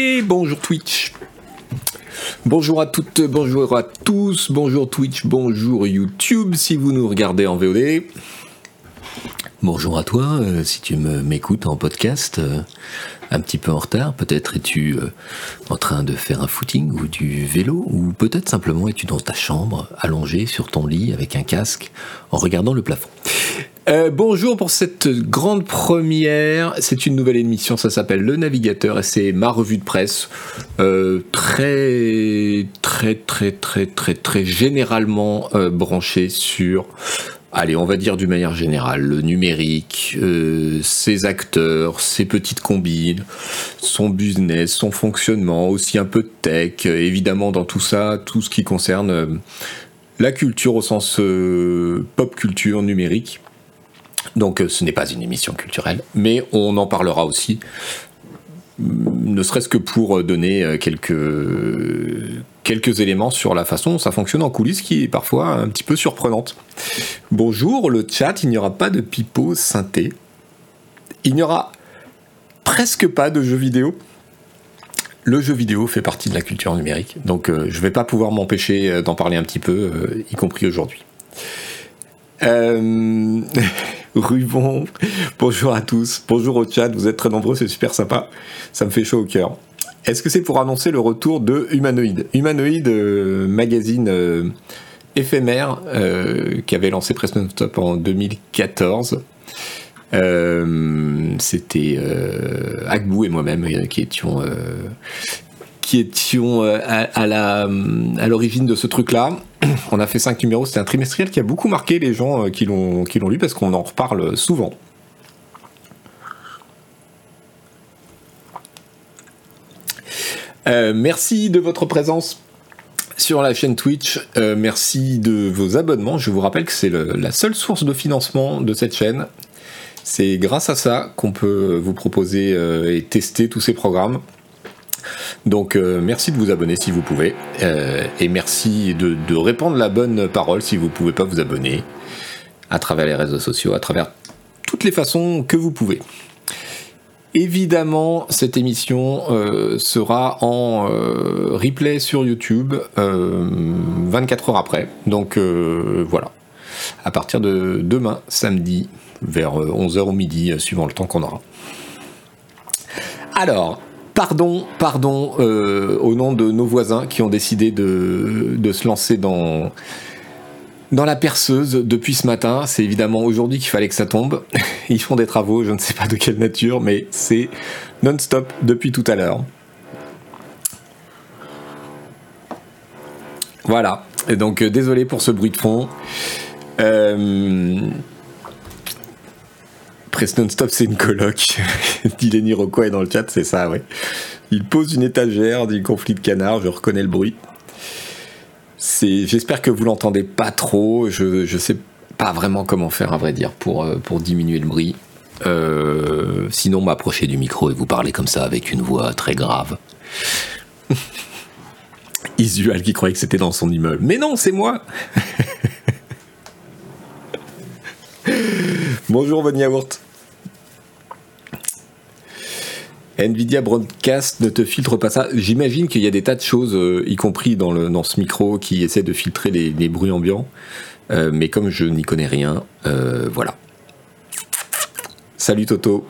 Et bonjour Twitch. Bonjour à toutes, bonjour à tous, bonjour Twitch, bonjour YouTube si vous nous regardez en VOD. Bonjour à toi euh, si tu m'écoutes en podcast euh, un petit peu en retard, peut-être es-tu euh, en train de faire un footing ou du vélo ou peut-être simplement es-tu dans ta chambre allongé sur ton lit avec un casque en regardant le plafond. Euh, bonjour pour cette grande première. C'est une nouvelle émission, ça s'appelle Le Navigateur et c'est ma revue de presse. Euh, très, très, très, très, très, très généralement euh, branchée sur, allez, on va dire d'une manière générale, le numérique, ses acteurs, ses petites combines, son business, son fonctionnement, aussi un peu de tech, évidemment dans tout ça, tout ce qui concerne la culture au sens pop culture numérique. Donc euh, ce n'est pas une émission culturelle, mais on en parlera aussi, mm, ne serait-ce que pour donner euh, quelques, éléments sur la façon dont ça fonctionne en coulisses, qui est parfois un petit peu surprenante. Bonjour, le chat, il n'y aura pas de pipeau synthé. Il n'y aura presque pas de jeux vidéo. Le jeu vidéo fait partie de la culture numérique, donc euh, je ne vais pas pouvoir m'empêcher d'en parler un petit peu, y compris aujourd'hui. Euh... Rubon, bonjour à tous, bonjour au chat, vous êtes très nombreux, c'est super sympa, ça me fait chaud au cœur. Est-ce que c'est pour annoncer le retour de Humanoid? Humanoid, euh, magazine euh, éphémère euh, qui avait lancé Press Non-Stop en 2014. C'était Agbou et moi-même qui étions qui étions euh, à, la, à l'origine de ce truc-là. On a fait cinq numéros, c'était un trimestriel qui a beaucoup marqué les gens euh, qui l'ont, lu parce qu'on en reparle souvent. Euh, merci de votre présence sur la chaîne Twitch. merci de vos abonnements. Je vous rappelle que c'est la seule source de financement de cette chaîne. C'est grâce à ça qu'on peut vous proposer et tester tous ces programmes. Donc euh, merci de vous abonner si vous pouvez. Euh, et merci de, répandre la bonne parole si vous ne pouvez pas vous abonner à travers les réseaux sociaux, à travers toutes les façons que vous pouvez. Évidemment, cette émission euh, sera en replay sur YouTube 24 heures après. Donc voilà. À partir de demain, samedi, vers 11h au midi, suivant le temps qu'on aura. Alors, Pardon, pardon, euh, au nom de nos voisins qui ont décidé de, se lancer dans, la perceuse depuis ce matin. C'est évidemment aujourd'hui qu'il fallait que ça tombe. Ils font des travaux, je ne sais pas de quelle nature, mais c'est non-stop depuis tout à l'heure. Voilà. Et donc euh, désolé pour ce bruit de fond. Euh, Press Non-Stop, c'est une coloc. dit Lenny est dans le chat, c'est ça, ouais. Il pose une étagère, du conflit de canard, je reconnais le bruit. J'espère que vous l'entendez pas trop. Je, je sais pas vraiment comment faire, à vrai dire, pour, euh, diminuer le bruit. Euh, sinon, m'approcher du micro et vous parler comme ça avec une voix très grave. Isual qui croyait que c'était dans son immeuble. Mais non, c'est moi Bonjour Von Yaourt. Nvidia Broadcast ne te filtre pas ça. J'imagine qu'il y a des tas de choses, euh, y compris dans, le, dans ce micro, qui essaient de filtrer les, bruits ambiants. Euh, mais comme je n'y connais rien, euh, voilà. Salut Toto.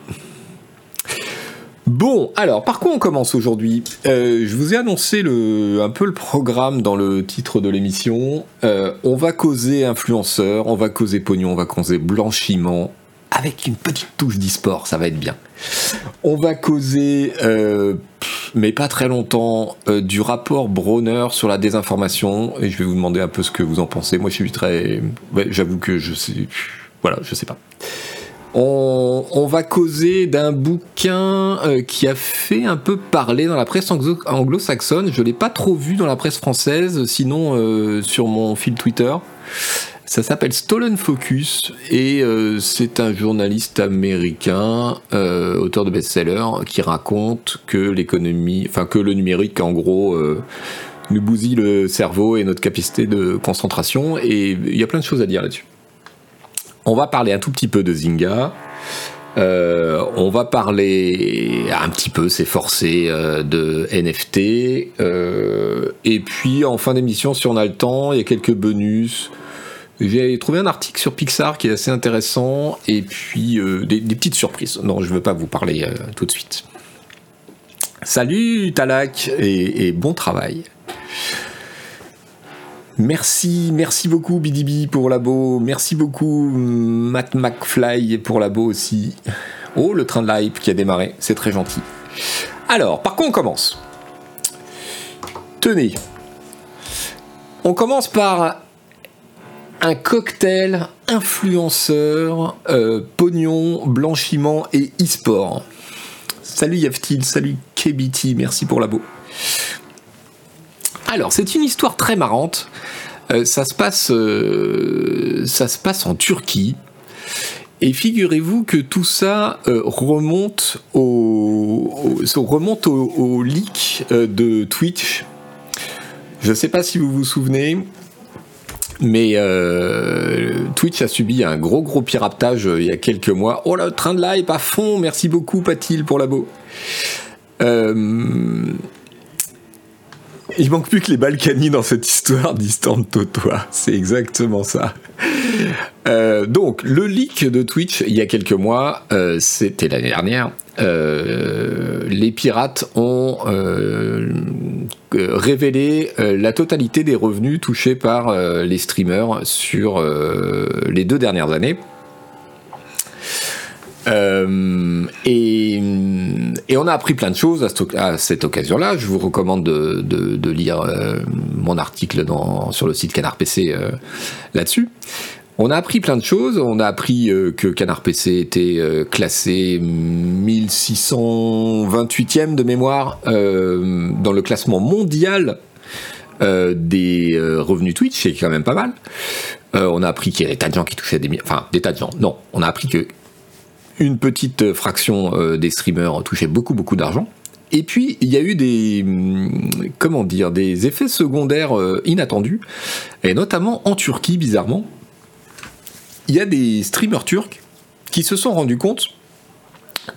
Bon, alors par quoi on commence aujourd'hui? Je vous ai annoncé le, un peu le programme dans le titre de l'émission. on va causer influenceur, on va causer pognon, on va causer blanchiment, avec une petite touche d'e-sport, ça va être bien. On va causer, euh, mais pas très longtemps, euh, du rapport Bronner sur la désinformation, et je vais vous demander un peu ce que vous en pensez. Moi, je suis très, j'avoue que je sais, voilà, je sais pas. On, va causer d'un bouquin euh, qui a fait un peu parler dans la presse anglo-saxonne. Je l'ai pas trop vu dans la presse française, sinon sur mon fil Twitter. Ça s'appelle Stolen Focus et euh, c'est un journaliste américain, euh, auteur de best-seller, qui raconte que l'économie, enfin que le numérique, en gros, euh, nous bousille le cerveau et notre capacité de concentration. Et il y a plein de choses à dire là-dessus. On va parler un tout petit peu de Zynga. On va parler un petit peu, c'est forcé, de NFT. Et puis en fin d'émission, si on a le temps, il y a quelques bonus. J'ai trouvé un article sur Pixar qui est assez intéressant. Et puis des, petites surprises. Non, je ne veux pas vous parler tout de suite. Salut Talak et, bon travail. Merci, merci beaucoup BDB pour labo. Merci beaucoup Matt McFly pour labo aussi. Oh, le train de l'hype qui a démarré, c'est très gentil. Alors, par quoi on commence? Tenez, on commence par un cocktail influenceur, euh, pognon, blanchiment et e-sport. Salut Yaftil, salut KBT, merci pour labo. Alors, c'est une histoire très marrante. Euh, ça, se passe, euh, ça se passe en Turquie. Et figurez-vous que tout ça remonte, au, remonte au, leak de Twitch. Je ne sais pas si vous vous souvenez, mais Twitch a subi un gros gros piratage il y a quelques mois. Oh là, train de live à fond, merci beaucoup Patil pour la beau. Il manque plus que les Balkany dans cette histoire de Totois. C'est exactement ça. Euh, donc, le leak de Twitch, il y a quelques mois, euh, c'était l'année dernière, euh, les pirates ont révélé la totalité des revenus touchés par les streamers sur les deux dernières années. Euh, et, on a appris plein de choses à, cette occasion-là. Je vous recommande de, lire euh, mon article sur le site Canard PC euh, là-dessus. On a appris plein de choses. On a appris que Canard PC était classé 1628e de mémoire dans le classement mondial des revenus Twitch, c'est quand même pas mal. on a appris qu'il y avait des tas de gens qui touchaient des enfin des tas de gens. Non, on a appris que une petite fraction euh, des streamers touchaient beaucoup beaucoup d'argent. Et puis il y a eu des hum, comment dire des effets secondaires euh, inattendus, et notamment en Turquie bizarrement, il y a des streamers turcs qui se sont rendus compte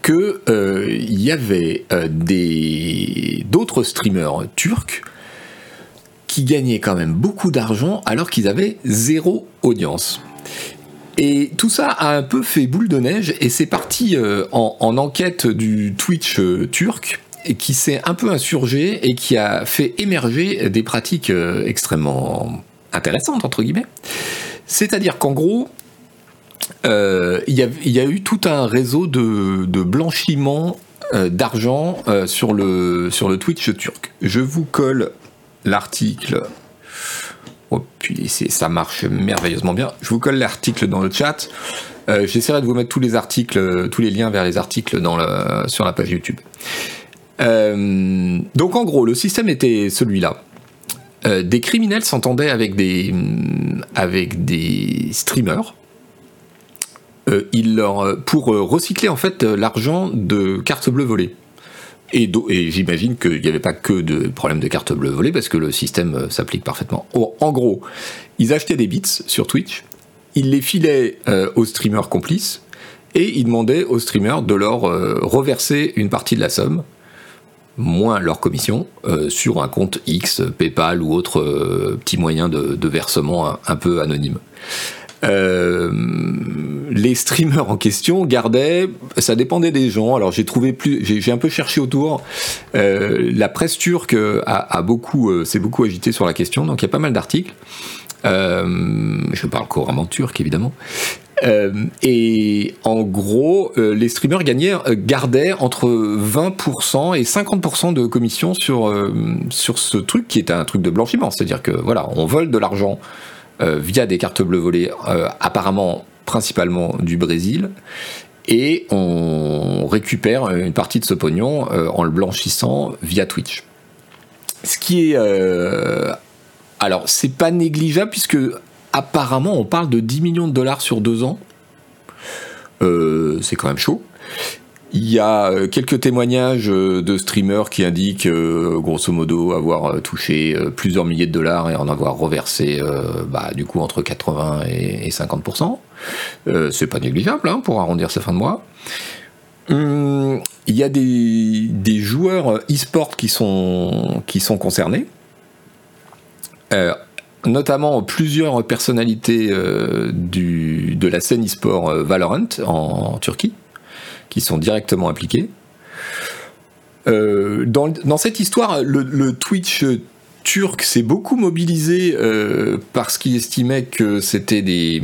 que euh, il y avait des d'autres streamers turcs qui gagnaient quand même beaucoup d'argent alors qu'ils avaient zéro audience. Et tout ça a un peu fait boule de neige et c'est parti euh, en, enquête du Twitch euh, turc et qui s'est un peu insurgé et qui a fait émerger des pratiques euh, extrêmement intéressantes entre guillemets. C'est-à-dire qu'en gros, il y, a eu tout un réseau de, blanchiment d'argent sur, le, sur le Twitch turc. Je vous colle l'article Oh, puis ça marche merveilleusement bien. Je vous colle l'article dans le chat. Euh, j'essaierai de vous mettre tous les articles, euh, tous les liens vers les articles sur la page YouTube. Euh, donc en gros, le système était celui-là. des criminels s'entendaient avec des, avec des streamers leur, pour recycler en fait l'argent de cartes bleues volées. Et, j'imagine qu'il n'y avait pas que de problèmes de carte bleue volée parce que le système euh, s'applique parfaitement. en gros, ils achetaient des bits sur Twitch, ils les filaient euh, aux streamers complices et ils demandaient aux streamers de leur euh, reverser une partie de la somme, moins leur commission, sur un compte X, PayPal ou autre petit moyen de, versement un peu anonyme. Euh, les streamers en question gardaient, ça dépendait des gens. Alors j'ai trouvé plus, j'ai un peu cherché autour. Euh, la presse turque a, beaucoup, euh, s'est beaucoup agitée sur la question, donc il y a pas mal d'articles. je parle couramment turc évidemment. et en gros, les streamers gagnaient, gardaient entre 20% et 50% de commission sur, sur ce truc qui est un truc de blanchiment. C'est-à-dire que voilà, on vole de l'argent euh, via des cartes bleues volées, euh, apparemment principalement du Brésil, et on récupère une partie de ce pognon euh, en le blanchissant via Twitch. Ce qui est... alors, c'est pas négligeable puisque apparemment on parle de 10 millions de dollars sur deux ans. c'est quand même chaud. Il y a euh, quelques témoignages euh, de streamers qui indiquent, euh, grosso modo, avoir touché plusieurs milliers de dollars et en avoir reversé, bah, du coup, entre 80 et 50%. c'est pas négligeable hein, pour arrondir sa fin de mois. Hum, il y a des, joueurs e-sport qui sont, concernés. notamment plusieurs personnalités de la scène e-sport Valorant en Turquie qui sont directement impliqués. Euh, dans, cette histoire, le, Twitch turc s'est beaucoup mobilisé euh, parce qu'il estimait que c'était des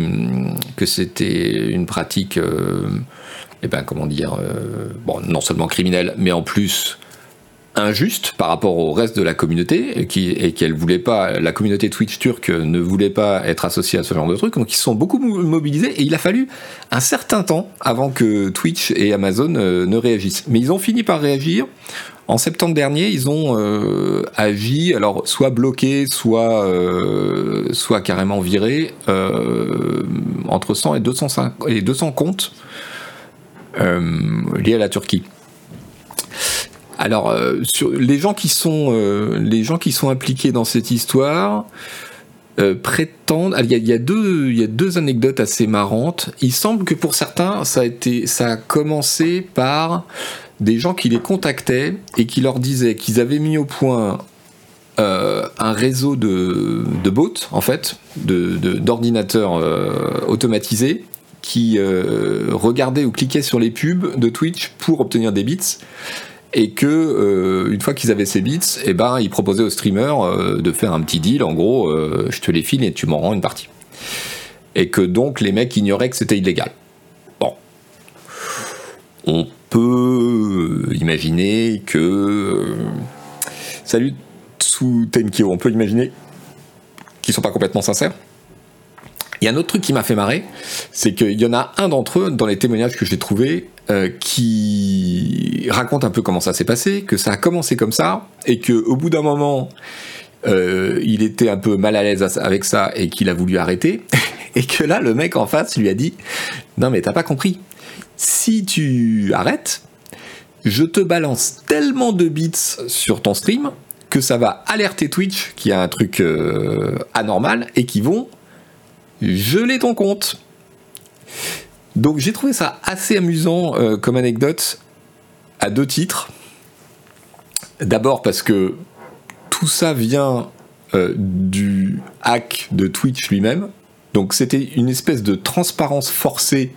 que c'était une pratique, euh, eh ben comment dire, bon non seulement criminelle, mais en plus injuste par rapport au reste de la communauté et, qui, et voulait pas, la communauté Twitch turque ne voulait pas être associée à ce genre de truc, donc ils sont beaucoup mobilisés et il a fallu un certain temps avant que Twitch et Amazon euh, ne réagissent. Mais ils ont fini par réagir. En septembre dernier, ils ont euh, agi, alors soit bloqué, soit, euh, soit carrément viré, entre 100 et 200, et 200 comptes liés à la Turquie. Alors, euh, sur les gens qui sont euh, les gens qui sont impliqués dans cette histoire euh, prétendent. Il y, a, deux il y a deux anecdotes assez marrantes. Il semble que pour certains, ça a commencé par des gens qui les contactaient et qui leur disaient qu'ils avaient mis au point un réseau de, bots, en fait, d'ordinateurs automatisés qui regardaient ou cliquaient sur les pubs de Twitch pour obtenir des bits et que euh, une fois qu'ils avaient ces bits, et eh ben ils proposaient aux streamers euh, de faire un petit deal, en gros, euh, je te les file et tu m'en rends une partie. Et que donc les mecs ignoraient que c'était illégal. Bon, on peut imaginer que salut sous Tenkyo, on peut imaginer qu'ils sont pas complètement sincères. Il y a un autre truc qui m'a fait marrer, c'est qu'il y en a un d'entre eux dans les témoignages que j'ai trouvés euh, qui raconte un peu comment ça s'est passé, que ça a commencé comme ça et que au bout d'un moment euh, il était un peu mal à l'aise avec ça et qu'il a voulu arrêter et que là le mec en face lui a dit non mais t'as pas compris, si tu arrêtes, je te balance tellement de bits sur ton stream que ça va alerter Twitch qui a un truc euh, anormal et qui vont geler ton compte. Donc j'ai trouvé ça assez amusant euh, comme anecdote à deux titres. D'abord parce que tout ça vient euh, du hack de Twitch lui-même. Donc c'était une espèce de transparence forcée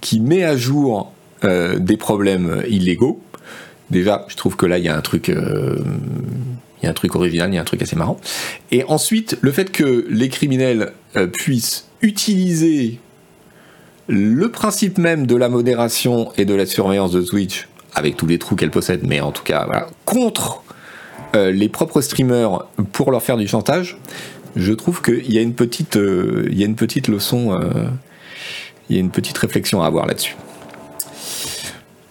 qui met à jour euh, des problèmes illégaux. Déjà, je trouve que là, il y a un truc, il y a un truc original, il y a un truc assez marrant. Et ensuite, le fait que les criminels puissent utiliser le principe même de la modération et de la surveillance de Twitch, avec tous les trous qu'elle possède, mais en tout cas, contre euh, les propres streamers pour leur faire du chantage, je trouve qu'il y a une petite, euh, y a une petite leçon, euh, il y a une petite réflexion à avoir là-dessus.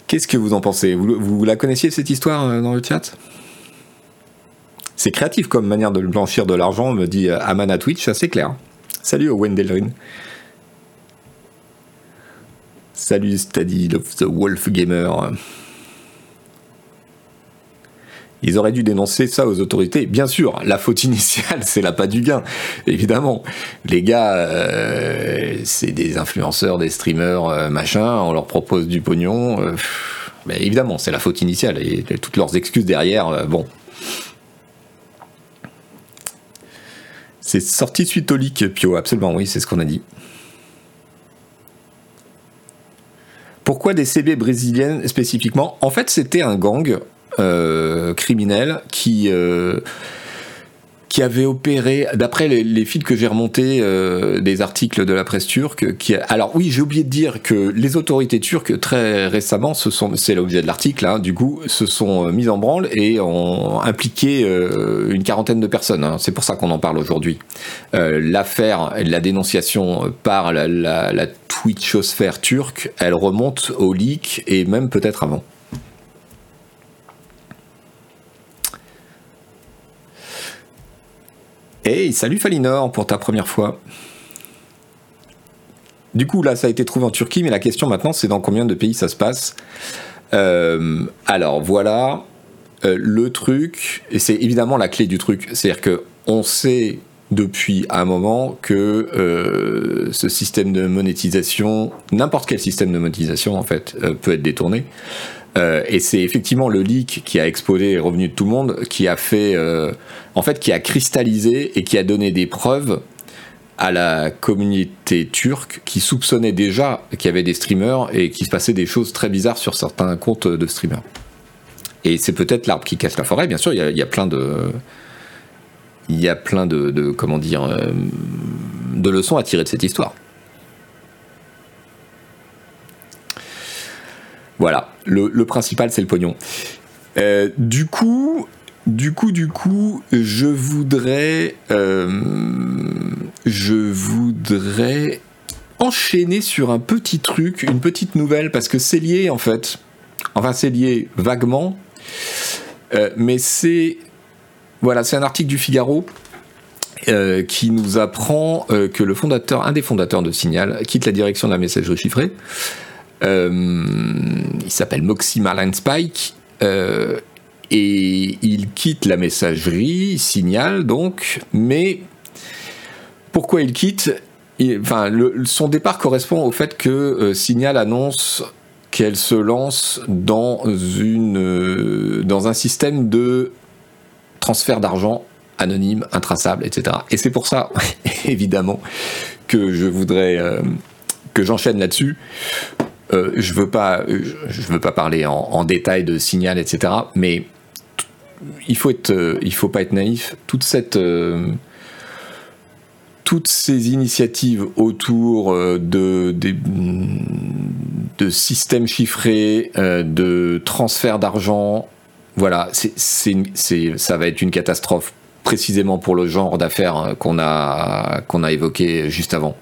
Qu'est-ce que vous en pensez? Vous, vous, la connaissiez cette histoire dans le chat? C'est créatif comme manière de blanchir de l'argent, me dit Amana Twitch, c'est clair. Salut Wendelrin. Salut Steady of the Wolf Gamer. Ils auraient dû dénoncer ça aux autorités. Bien sûr, la faute initiale, c'est la pas du gain, évidemment. Les gars, euh, c'est des influenceurs, des streamers, euh, machin, on leur propose du pognon. Euh, mais évidemment, c'est la faute initiale et, toutes leurs excuses derrière, bon. C'est sorti suite au leak, Pio, absolument, oui, c'est ce qu'on a dit. Pourquoi des CB brésiliennes spécifiquement? En fait, c'était un gang euh, criminel qui euh, qui avait opéré, d'après les, fils que j'ai remontés euh, des articles de la presse turque, qui alors oui, j'ai oublié de dire que les autorités turques très récemment, sont, c'est l'objet de l'article, hein, du coup, se sont mises en branle et ont impliqué une quarantaine de personnes. Hein. c'est pour ça qu'on en parle aujourd'hui. l'affaire, la dénonciation par la, la, la Twitchosphère turque, elle remonte au leak et même peut-être avant. Hey, salut Falinor pour ta première fois. Du coup, là, ça a été trouvé en Turquie, mais la question maintenant, c'est dans combien de pays ça se passe alors voilà le truc, et c'est évidemment la clé du truc, c'est-à-dire que on sait depuis un moment que ce système de monétisation, n'importe quel système de monétisation en fait, peut être détourné. Euh, et c'est effectivement le leak qui a exposé les revenus de tout le monde, qui a fait, euh, en fait, qui a cristallisé et qui a donné des preuves à la communauté turque qui soupçonnait déjà qu'il y avait des streamers et qu'il se passait des choses très bizarres sur certains comptes de streamers. Et c'est peut-être l'arbre qui cache la forêt, bien sûr, il y a, plein de. Il y a plein de, comment dire, euh, de leçons à tirer de cette histoire. Voilà, le, principal c'est le pognon. Euh, du coup, du coup, du coup, je voudrais, euh, je voudrais enchaîner sur un petit truc, une petite nouvelle, parce que c'est lié en fait. Enfin, c'est lié vaguement, euh, mais c'est, voilà, c'est un article du Figaro. qui nous apprend que le fondateur, un des fondateurs de Signal, quitte la direction de la messagerie chiffrée il s'appelle Moxie Marlin Spike. Euh, et il quitte la messagerie, signal donc, mais pourquoi il quitte? Enfin, Son départ correspond au fait que euh, Signal annonce qu'elle se lance dans, une, dans un système de transfert d'argent anonyme, intraçable, etc. Et c'est pour ça, évidemment, que je voudrais que j'enchaîne là-dessus euh, je veux je veux pas parler en, détail de signal, etc. Mais il faut euh, faut pas être naïf. Toute cette, euh, toutes ces initiatives autour de, de systèmes chiffrés, de transfert d'argent, voilà, ça va être une catastrophe précisément pour le genre d'affaires qu'on a, qu'on a évoqué juste avant.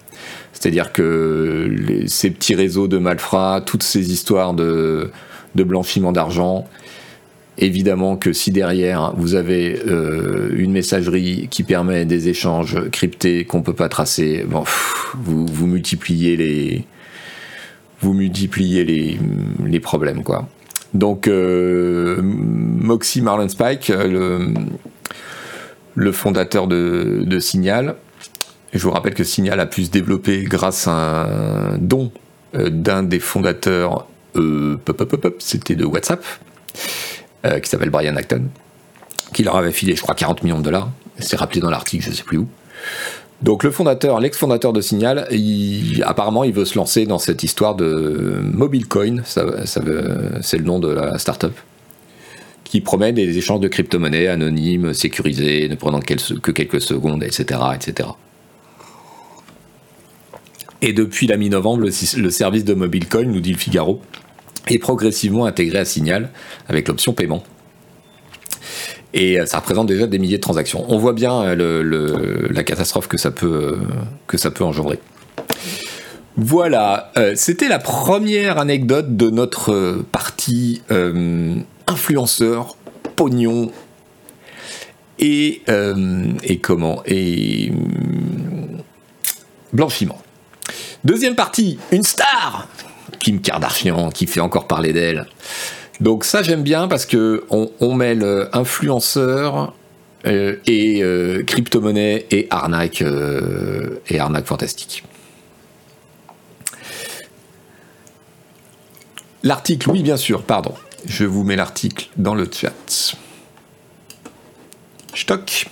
C'est-à-dire que ces petits réseaux de malfrats, toutes ces histoires de, blanchiment d'argent, évidemment que si derrière vous avez euh, une messagerie qui permet des échanges cryptés qu'on ne peut pas tracer, vous, multipliez les problèmes. Donc euh, Moxie Marlon Spike, le, fondateur de Signal, je vous rappelle que Signal a pu se développer grâce à un don euh, d'un des fondateurs, euh, c'était de WhatsApp, euh, qui s'appelle Brian Acton, qui leur avait filé, je crois, 40 millions de dollars. C'est rappelé dans l'article, je ne sais plus où. Donc le fondateur, l'ex-fondateur de Signal, apparemment, il veut se lancer dans cette histoire de MobileCoin, ça, c'est le nom de la startup, qui promet des échanges de crypto-monnaies anonymes, sécurisés, ne prenant que quelques secondes, etc., etc. Et depuis la mi-novembre, le, service de MobileCoin, nous dit le Figaro, est progressivement intégré à Signal avec l'option paiement. Et euh, ça représente déjà des milliers de transactions. On voit bien euh, la catastrophe que ça peut, que ça peut engendrer. Voilà, euh, c'était la première anecdote de notre partie influenceur, pognon et, et comment? Et blanchiment. Deuxième partie, une star Kim Kardashian, qui fait encore parler d'elle. Donc ça j'aime bien parce que on, mêle influenceur euh, et euh, crypto-monnaie et arnaque euh, et arnaque fantastique. L'article, oui bien sûr, pardon. Je vous mets l'article dans le chat. Stock.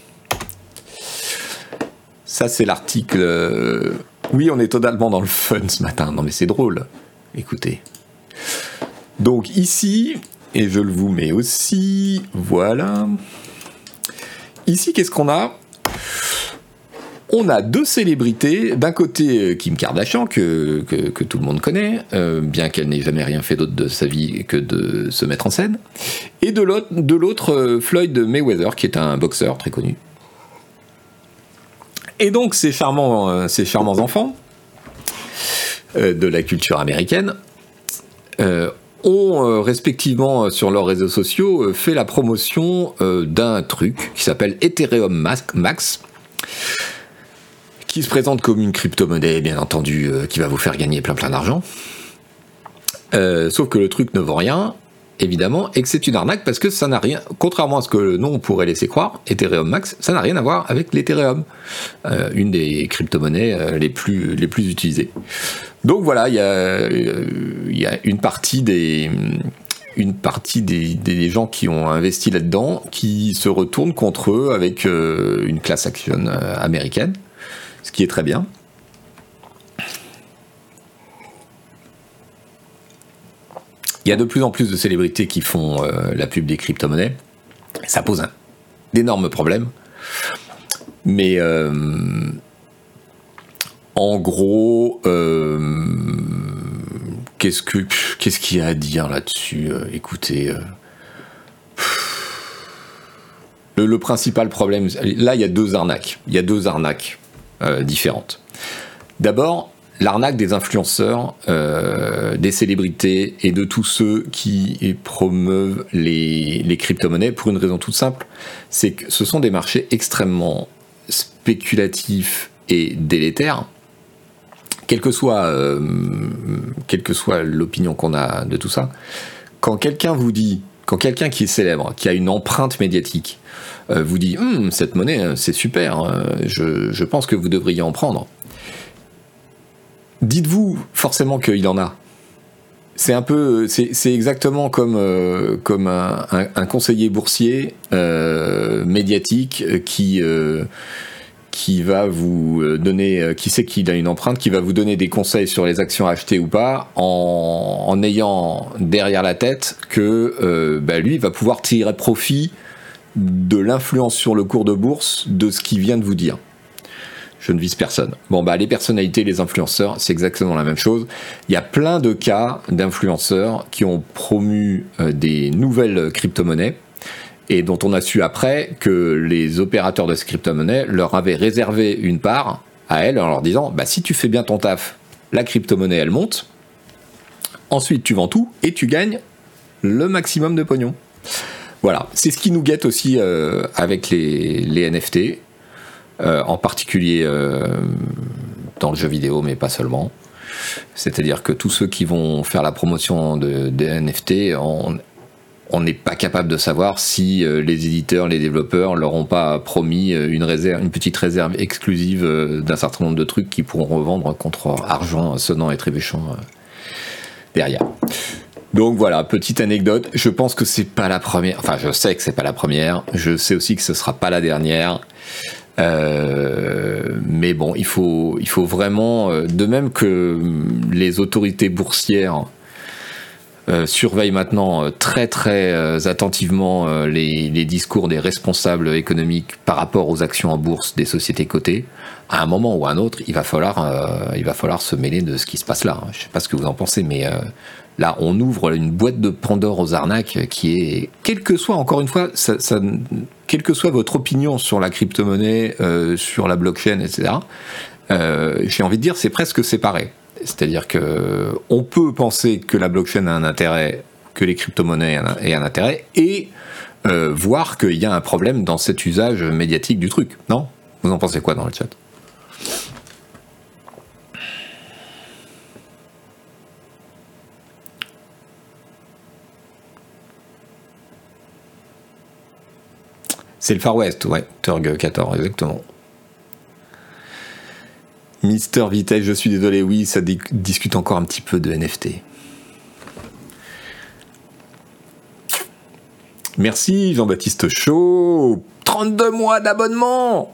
Ça c'est l'article oui, on est totalement dans le fun ce matin. Non mais c'est drôle. Écoutez. Donc ici, et je le vous mets aussi, voilà. Ici, qu'est-ce qu'on a? On a deux célébrités. D'un côté, Kim Kardashian, que, que, tout le monde connaît, euh, bien qu'elle n'ait jamais rien fait d'autre de sa vie que de se mettre en scène. Et de l'autre, euh, Floyd Mayweather, qui est un boxeur très connu. Et donc ces charmants, euh, enfants euh, de la culture américaine euh, ont respectivement sur leurs réseaux sociaux fait la promotion d'un truc qui s'appelle Ethereum Max, qui se présente comme une crypto-monnaie, bien entendu, qui va vous faire gagner plein plein d'argent. sauf que le truc ne vaut rien, évidemment, et que c'est une arnaque parce que ça n'a rien, contrairement à ce que le nom pourrait laisser croire, Ethereum Max, ça n'a rien à voir avec l'Ethereum, euh, une des crypto-monnaies euh, les, plus, utilisées. Donc voilà, il y a, a une partie des, gens qui ont investi là-dedans qui se retournent contre eux avec une classe action américaine, ce qui est très bien. Il y a de plus en plus de célébrités qui font euh, la pub des crypto-monnaies. Ça pose un d'énormes problèmes. Mais euh, en gros, euh, qu'est-ce que qu'est-ce qu'il y a à dire là-dessus Écoutez, le, le, principal problème, là, il y a deux arnaques. Il y a deux arnaques différentes. D'abord, l'arnaque des influenceurs, euh, des célébrités et de tous ceux qui promeuvent les, crypto-monnaies pour une raison toute simple, c'est que ce sont des marchés extrêmement spéculatifs et délétères. Quelle que soit, euh, quelle que soit l'opinion qu'on a de tout ça, quand quelqu'un vous dit, quand quelqu'un qui est célèbre, qui a une empreinte médiatique, euh, vous dit hum, cette monnaie c'est super, je pense que vous devriez en prendre dites-vous forcément qu'il en a. C'est un peu, c'est exactement comme euh, comme un, conseiller boursier euh, médiatique qui euh, qui va vous donner, qui sait qu'il a une empreinte, qui va vous donner des conseils sur les actions à acheter ou pas, en, en ayant derrière la tête que bah, lui va pouvoir tirer profit de l'influence sur le cours de bourse de ce qu'il vient de vous dire je ne vise personne. Bon, bah, les personnalités, les influenceurs, c'est exactement la même chose. Il y a plein de cas d'influenceurs qui ont promu euh, des nouvelles crypto-monnaies et dont on a su après que les opérateurs de ces crypto-monnaies leur avaient réservé une part à elles en leur disant bah, si tu fais bien ton taf, la crypto-monnaie elle monte. Ensuite, tu vends tout et tu gagnes le maximum de pognon. Voilà, c'est ce qui nous guette aussi euh, avec les, NFT en particulier euh, dans le jeu vidéo, mais pas seulement. C'est-à-dire que tous ceux qui vont faire la promotion de, des NFT, on n'est pas capable de savoir si euh, les éditeurs, les développeurs leur ont pas promis une réserve, une petite réserve exclusive d'un certain nombre de trucs qu'ils pourront revendre contre argent sonnant et trébuchant derrière. Donc voilà, petite anecdote. Je pense que c'est pas la première. Enfin, je sais que c'est pas la première. Je sais aussi que ce sera pas la dernière. Euh, mais bon, il faut, vraiment, euh, de même que les autorités boursières euh, surveillent maintenant très très attentivement les, discours des responsables économiques par rapport aux actions en bourse des sociétés cotées, à un moment ou à un autre, il va falloir, il va falloir se mêler de ce qui se passe là. Je ne sais pas ce que vous en pensez, mais Là, on ouvre une boîte de Pandore aux arnaques qui est, quelle que soit, encore une fois, quelle que soit votre opinion sur la crypto-monnaie, euh, sur la blockchain, etc., euh, j'ai envie de dire, c'est presque séparé. C'est-à-dire que on peut penser que la blockchain a un intérêt, que les crypto-monnaies aient un intérêt, et euh, voir qu'il y a un problème dans cet usage médiatique du truc. Non? Vous en pensez quoi dans le chat? C'est le Far West, ouais, Turg 14, exactement. Mister Vitesse, je suis désolé, oui, ça discute encore un petit peu de NFT. Merci Jean-Baptiste Chaud, 32 mois d'abonnement.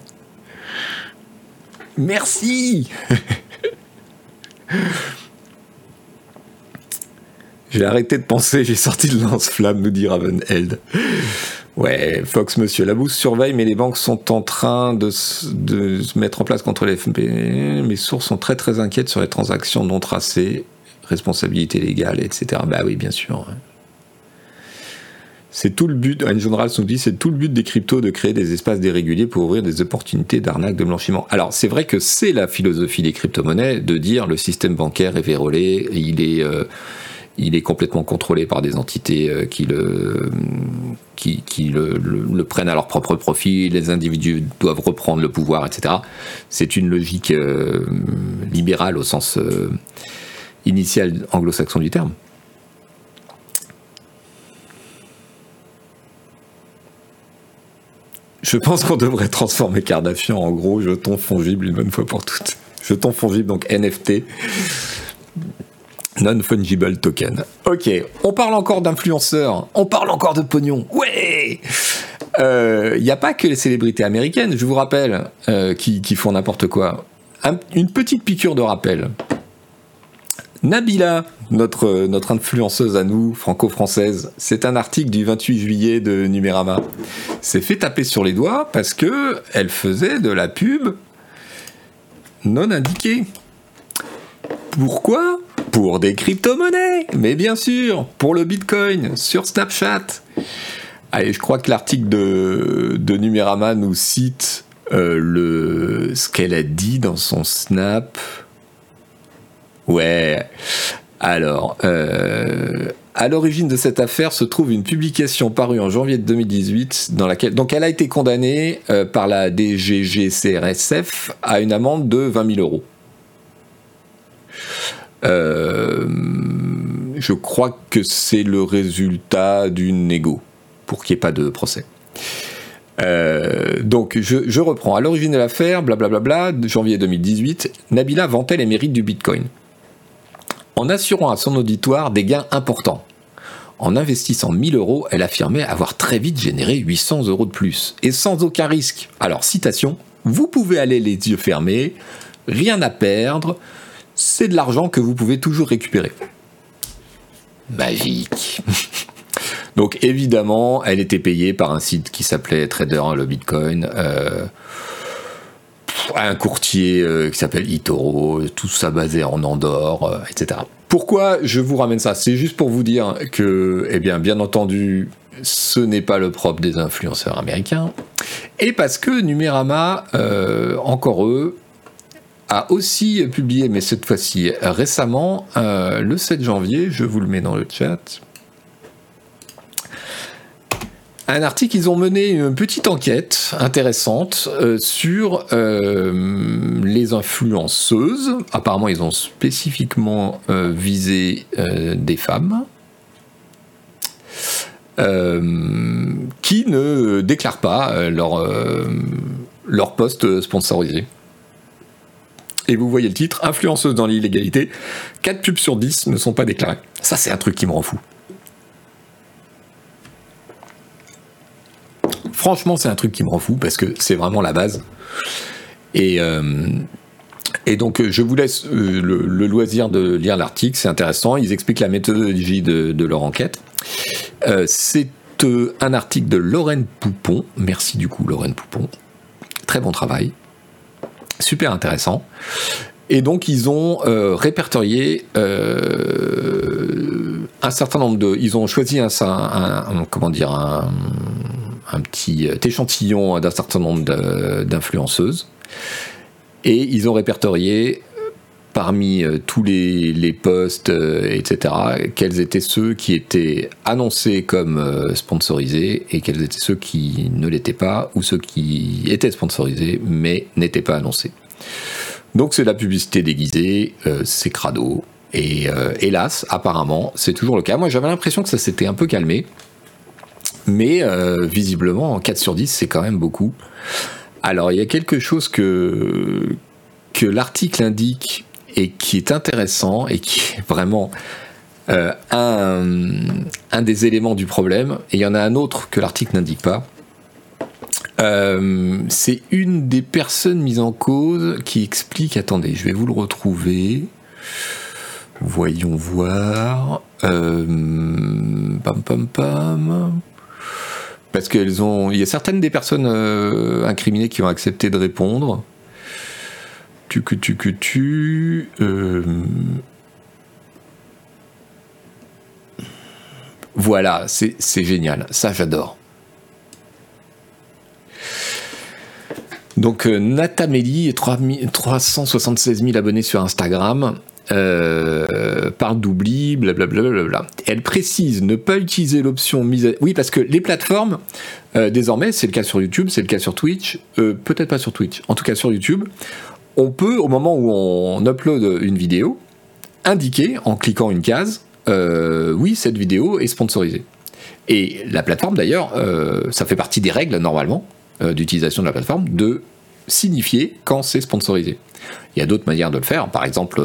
Merci. j'ai arrêté de penser, j'ai sorti de lance-flamme, nous dit Ravenheld. Ouais, Fox, monsieur, la bourse surveille, mais les banques sont en train de, se mettre en place contre les FMP. Mes sources sont très très inquiètes sur les transactions non tracées, responsabilité légale, etc. Bah oui, bien sûr. C'est tout le but, Anne General nous dit, c'est tout le but des cryptos de créer des espaces déréguliers pour ouvrir des opportunités d'arnaque, de blanchiment. Alors, c'est vrai que c'est la philosophie des crypto-monnaies de dire le système bancaire est vérolé, il est, euh, il est complètement contrôlé par des entités euh, qui le prennent à leur propre profit, les individus doivent reprendre le pouvoir, etc. C'est une logique euh, libérale au sens euh, initial anglo-saxon du terme. Je pense qu'on devrait transformer Kardashian en gros jeton fongible une bonne fois pour toutes. Jeton fongible, donc NFT. Non-fungible token. Ok, on parle encore d'influenceurs, on parle encore de pognon. Ouais Il euh, n'y a pas que les célébrités américaines, je vous rappelle, euh, qui, font n'importe quoi. une petite piqûre de rappel. Nabila, notre, influenceuse à nous, franco-française, c'est un article du 28 juillet de Numérama. S'est fait taper sur les doigts parce que elle faisait de la pub non indiquée. Pourquoi? Pour des crypto-monnaies Mais bien sûr, pour le Bitcoin, sur Snapchat. Allez, je crois que l'article de, de nous cite euh, le, ce qu'elle a dit dans son Snap. Ouais. Alors, euh, à l'origine de cette affaire se trouve une publication parue en janvier 2018 dans laquelle donc elle a été condamnée euh, par la DGGCRSF à une amende de 20 000 euros. Euh, je crois que c'est le résultat d'une négo pour qu'il n'y ait pas de procès. donc je, reprends. À l'origine de l'affaire, blablabla, janvier 2018, Nabila vantait les mérites du Bitcoin en assurant à son auditoire des gains importants. En investissant 1000 euros, elle affirmait avoir très vite généré 800 euros de plus, et sans aucun risque. Alors, citation, vous pouvez aller les yeux fermés, rien à perdre, c'est de l'argent que vous pouvez toujours récupérer. Magique. Donc évidemment, elle était payée par un site qui s'appelait Trader le Bitcoin. Euh, un courtier euh, qui s'appelle Itoro, tout ça basé en Andorre, euh, etc. Pourquoi je vous ramène ça? C'est juste pour vous dire que, eh bien, bien entendu, ce n'est pas le propre des influenceurs américains, et parce que Numérama, encore eux, a aussi publié, mais cette fois-ci récemment, le 7 janvier, je vous le mets dans le chat, un article, ils ont mené une petite enquête intéressante euh, sur euh, les influenceuses. Apparemment, ils ont spécifiquement euh, visé des femmes qui ne déclarent pas leur poste sponsorisé. Et vous voyez le titre, influenceuse dans l'illégalité, 4 pubs sur 10 ne sont pas déclarées. Ça, c'est un truc qui me rend fou. franchement, c'est un truc qui me rend fou parce que c'est vraiment la base. Et, euh, donc, je vous laisse euh, le, loisir de lire l'article, c'est intéressant. Ils expliquent la méthodologie de, leur enquête. Euh, c'est un article de Lorraine Poupon. Merci du coup, Lorraine Poupon. Très bon travail. Super intéressant. Et donc, ils ont répertorié un certain nombre de. Ils ont choisi un, un petit euh, échantillon d'un certain nombre d'influenceuses. Et ils ont répertorié euh, parmi euh, tous les, les posts, etc., quels étaient ceux qui étaient annoncés comme sponsorisés et quels étaient ceux qui ne l'étaient pas ou ceux qui étaient sponsorisés mais n'étaient pas annoncés. Donc c'est la publicité déguisée, c'est crado. Et hélas, apparemment, c'est toujours le cas. Moi j'avais l'impression que ça s'était un peu calmé. Mais euh, visiblement, 4 sur 10, c'est quand même beaucoup. Alors, il y a quelque chose que l'article indique et qui est intéressant et qui est vraiment euh, un, des éléments du problème. Et il y en a un autre que l'article n'indique pas. Euh, c'est une des personnes mises en cause qui explique. Attendez, je vais vous le retrouver. Voyons voir. pam pam pam. Parce qu'elles ont. Il y a certaines des personnes euh, incriminées qui ont accepté de répondre. Tu que tu que tu. Euh, voilà, c'est génial. Ça, j'adore. Donc, Natamélie, 376 000 abonnés sur Instagram euh, parle d'oubli, blablabla. Elle précise ne pas utiliser l'option mise à... Oui, parce que les plateformes, euh, désormais, c'est le cas sur YouTube, c'est le cas sur Twitch, euh, peut-être pas sur Twitch, en tout cas sur YouTube, on peut, au moment où on upload une vidéo, indiquer, en cliquant une case, euh, oui, cette vidéo est sponsorisée. Et la plateforme, d'ailleurs, ça fait partie des règles, normalement, d'utilisation de la plateforme de signifier quand c'est sponsorisé. Il y a d'autres manières de le faire, par exemple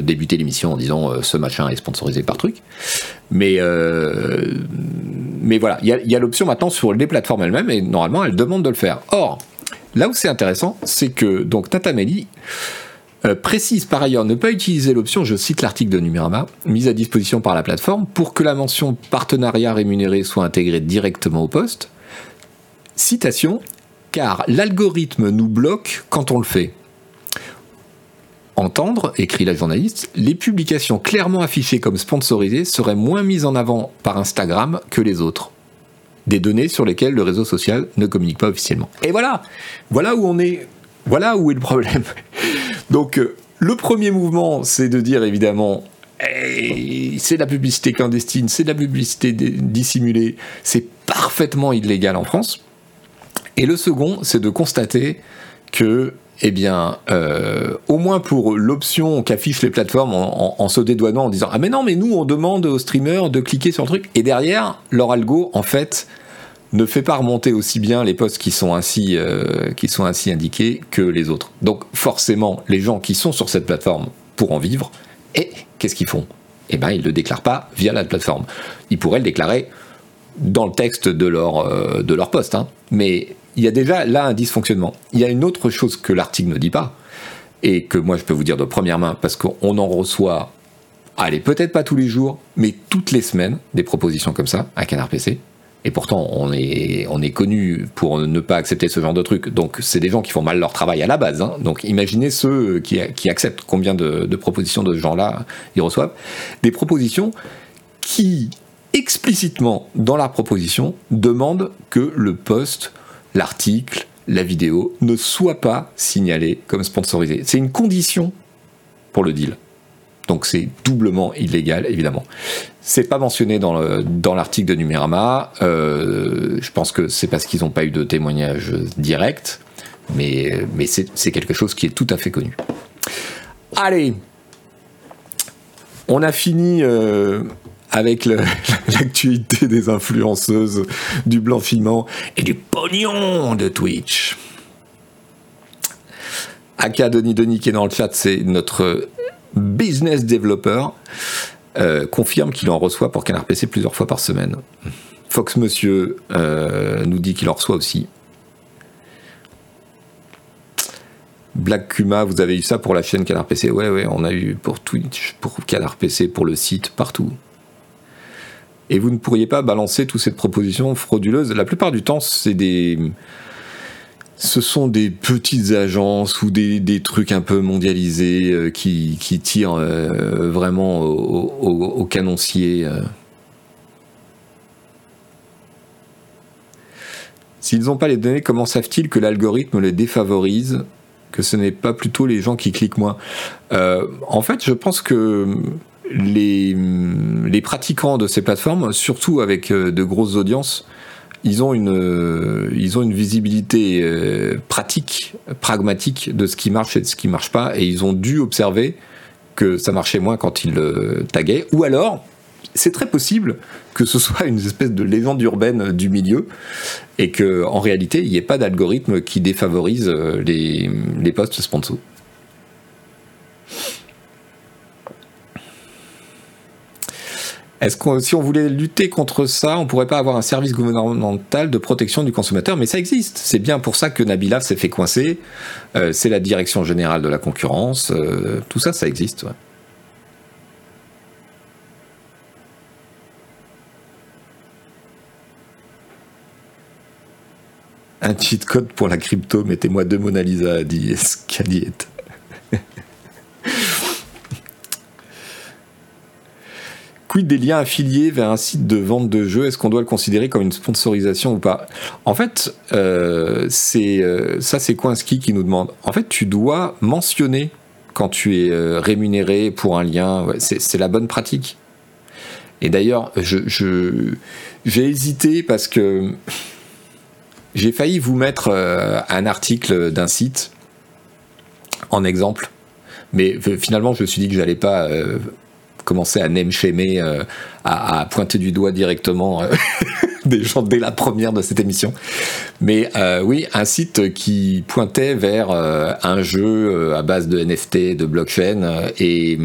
débuter l'émission en disant ce machin est sponsorisé par truc. Mais, mais voilà, il y a, l'option maintenant sur les plateformes elles-mêmes et normalement elles demandent de le faire. Or, là où c'est intéressant, c'est que donc euh, précise par ailleurs ne pas utiliser l'option, je cite l'article de Numérama, mise à disposition par la plateforme pour que la mention partenariat rémunéré soit intégrée directement au poste. Citation, car l'algorithme nous bloque quand on le fait. Entendre, écrit la journaliste, les publications clairement affichées comme sponsorisées seraient moins mises en avant par Instagram que les autres. Des données sur lesquelles le réseau social ne communique pas officiellement. Et voilà, voilà où on est, voilà où est le problème. Donc, euh, le premier mouvement, c'est de dire évidemment, c'est de la publicité clandestine, c'est de la publicité dissimulée, c'est parfaitement illégal en France. Et le second, c'est de constater que, eh bien, euh, au moins pour l'option qu'affichent les plateformes en, se dédouanant, en disant Ah, mais non, mais nous, on demande aux streamers de cliquer sur le truc. Et derrière, leur algo, en fait, ne fait pas remonter aussi bien les postes qui sont ainsi, euh, qui sont ainsi indiqués que les autres. Donc forcément, les gens qui sont sur cette plateforme pour en vivre, et qu'est-ce qu'ils font? Eh bien, ils ne le déclarent pas via la plateforme. Ils pourraient le déclarer dans le texte de leur, euh, poste. Hein. Mais il y a déjà là un dysfonctionnement. Il y a une autre chose que l'article ne dit pas, et que moi je peux vous dire de première main, parce qu'on en reçoit, allez, peut-être pas tous les jours, mais toutes les semaines, des propositions comme ça à Canard PC. Et pourtant, on est, on est connu pour ne pas accepter ce genre de truc. Donc, c'est des gens qui font mal leur travail à la base. Hein. Donc, imaginez ceux qui, acceptent combien de, propositions de ce genre-là ils reçoivent. Des propositions qui, explicitement, dans la proposition, demandent que le post, l'article, la vidéo ne soit pas signalé comme sponsorisé. C'est une condition pour le deal. Donc c'est doublement illégal, évidemment. C'est pas mentionné dans, l'article de Numérama. Euh, je pense que c'est parce qu'ils n'ont pas eu de témoignage direct, mais, c'est quelque chose qui est tout à fait connu. Allez, on a fini euh, avec l'actualité des influenceuses, du blanchiment et du pognon de Twitch. Aka Denis Denis qui est dans le chat, c'est notre business developer, euh, confirme qu'il en reçoit pour Canard PC plusieurs fois par semaine. Fox Monsieur euh, nous dit qu'il en reçoit aussi. Black Kuma, vous avez eu ça pour la chaîne Canard PC Ouais, ouais, on a eu pour Twitch, pour Canard PC, pour le site, partout. Et vous ne pourriez pas balancer toutes ces propositions frauduleuses. La plupart du temps, c'est des, ce sont des petites agences ou des, trucs un peu mondialisés euh, qui, tirent euh, vraiment au, canoncier. Euh. S'ils n'ont pas les données, comment savent-ils que l'algorithme les défavorise Que ce n'est pas plutôt les gens qui cliquent moins? En fait, je pense que les, les pratiquants de ces plateformes, surtout avec de grosses audiences, ils ont une, euh, visibilité euh, pratique, pragmatique de ce qui marche et de ce qui marche pas, et ils ont dû observer que ça marchait moins quand ils taguaient, ou alors c'est très possible que ce soit une espèce de légende urbaine du milieu et que en réalité il n'y ait pas d'algorithme qui défavorise euh, les, les posts sponsors. Est-ce que si on voulait lutter contre ça, on pourrait pas avoir un service gouvernemental de protection du consommateur Mais ça existe. C'est bien pour ça que Nabila s'est fait coincer. Euh, c'est la direction générale de la concurrence. Euh, tout ça, ça existe. Un cheat code pour la crypto, mettez-moi deux Mona Lisa, dit Des liens affiliés vers un site de vente de jeux Est-ce qu'on doit le considérer comme une sponsorisation ou pas? En fait, euh, c'est euh, ça, c'est Coinski qui nous demande. En fait, tu dois mentionner quand tu es euh, rémunéré pour un lien. c'est la bonne pratique. Et d'ailleurs, je, j'ai hésité parce que j'ai failli vous mettre un article d'un site en exemple, mais finalement, je me suis dit que j'allais pas commencer à name shamer, euh, à, pointer du doigt directement euh, des gens dès la première de cette émission. Mais euh, oui, un site qui pointait vers euh, un jeu à base de NFT, de blockchain et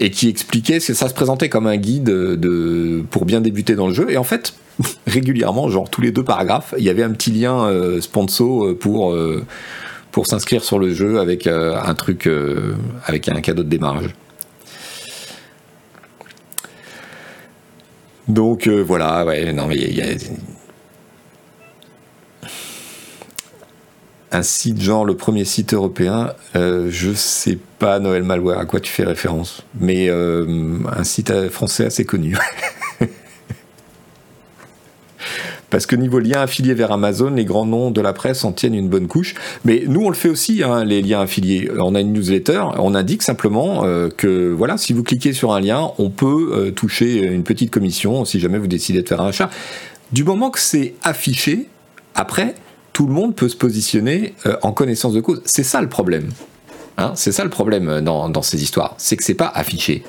et qui expliquait, ça se présentait comme un guide de, pour bien débuter dans le jeu. Et en fait, régulièrement, genre tous les deux paragraphes, il y avait un petit lien sponsor pour pour s'inscrire sur le jeu avec un truc, avec un cadeau de démarrage. Donc euh, voilà, ouais, non mais il y, a un site genre le premier site européen, euh, je sais pas Noël Malware à quoi tu fais référence, mais euh, un site français assez connu. Parce que niveau lien affilié vers Amazon, les grands noms de la presse en tiennent une bonne couche. Mais nous, on le fait aussi, hein, les liens affiliés. On a une newsletter, on indique simplement euh, que voilà, si vous cliquez sur un lien, on peut euh, toucher une petite commission si jamais vous décidez de faire un achat. Du moment que c'est affiché, après, tout le monde peut se positionner euh, en connaissance de cause. C'est ça le problème. Hein c'est ça le problème dans, dans ces histoires. C'est que c'est pas affiché.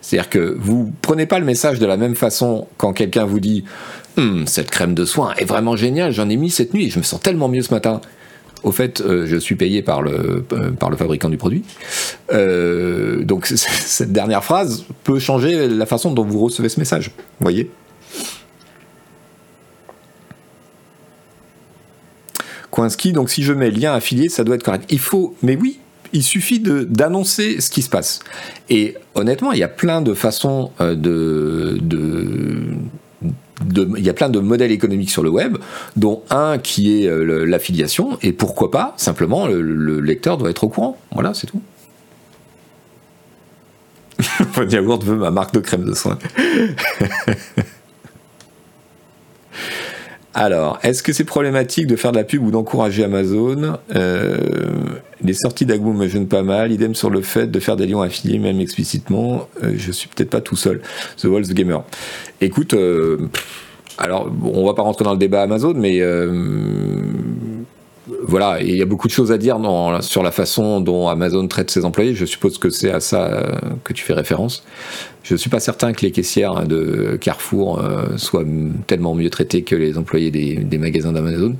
C'est-à-dire que vous prenez pas le message de la même façon quand quelqu'un vous dit hum, cette crème de soin est vraiment géniale, j'en ai mis cette nuit, je me sens tellement mieux ce matin. Au fait, euh, je suis payé par le, euh, fabricant du produit. Euh, donc cette dernière phrase peut changer la façon dont vous recevez ce message. Vous voyez? Coinski, donc si je mets lien affilié, ça doit être correct. Il faut, mais oui, il suffit d'annoncer ce qui se passe. Et honnêtement, il y a plein de façons de, de il y a plein de modèles économiques sur le web, dont un qui est euh, l'affiliation, et pourquoi pas, simplement, le, lecteur doit être au courant. Voilà, c'est tout. Yaourt veut ma marque de crème de soin. Alors, est-ce que c'est problématique de faire de la pub ou d'encourager Amazon? Euh, Les sorties d'Agbo me gênent pas mal. Idem sur le fait de faire des liens affiliés, même explicitement. Euh, je suis peut-être pas tout seul. The Walls Gamer. Écoute, euh, alors, on va pas rentrer dans le débat Amazon, mais voilà, il y a beaucoup de choses à dire sur la façon dont Amazon traite ses employés. Je suppose que c'est à ça euh, que tu fais référence. Je ne suis pas certain que les caissières de Carrefour euh, soient tellement mieux traitées que les employés des, magasins d'Amazon,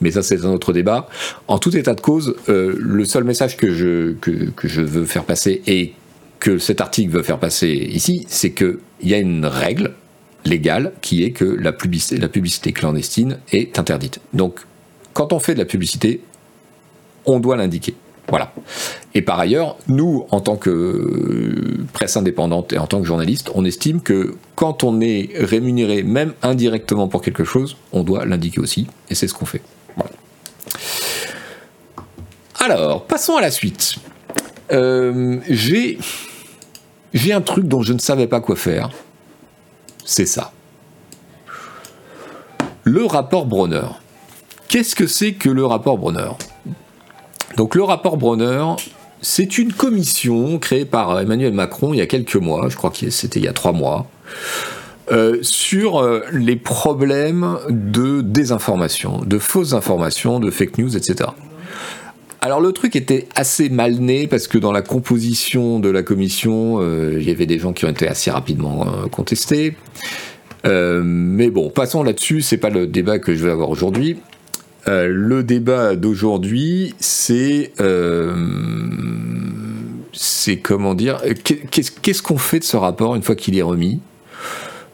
mais ça c'est un autre débat. En tout état de cause, euh, le seul message que je, que je veux faire passer et que cet article veut faire passer ici, c'est qu'il y a une règle légale qui est que la publicité, la publicité clandestine est interdite. Donc quand on fait de la publicité, on doit l'indiquer. Voilà. Et par ailleurs, nous, en tant que presse indépendante et en tant que journaliste, on estime que quand on est rémunéré, même indirectement pour quelque chose, on doit l'indiquer aussi. Et c'est ce qu'on fait. Alors, passons à la suite. Euh, j'ai, j'ai un truc dont je ne savais pas quoi faire. C'est ça. Le rapport Bronner. Qu'est-ce que c'est que le rapport Bronner? Donc le rapport Bronner, c'est une commission créée par Emmanuel Macron il y a quelques mois, je crois que c'était il y a trois mois, euh, sur euh, les problèmes de désinformation, de fausses informations, de fake news, etc. Alors le truc était assez mal né parce que dans la composition de la commission, euh, il y avait des gens qui ont été assez rapidement contestés. mais bon, passons là-dessus, c'est pas le débat que je vais avoir aujourd'hui. Euh, le débat d'aujourd'hui, c'est euh, c'est comment dire Qu'est-ce qu'on fait de ce rapport une fois qu'il est remis?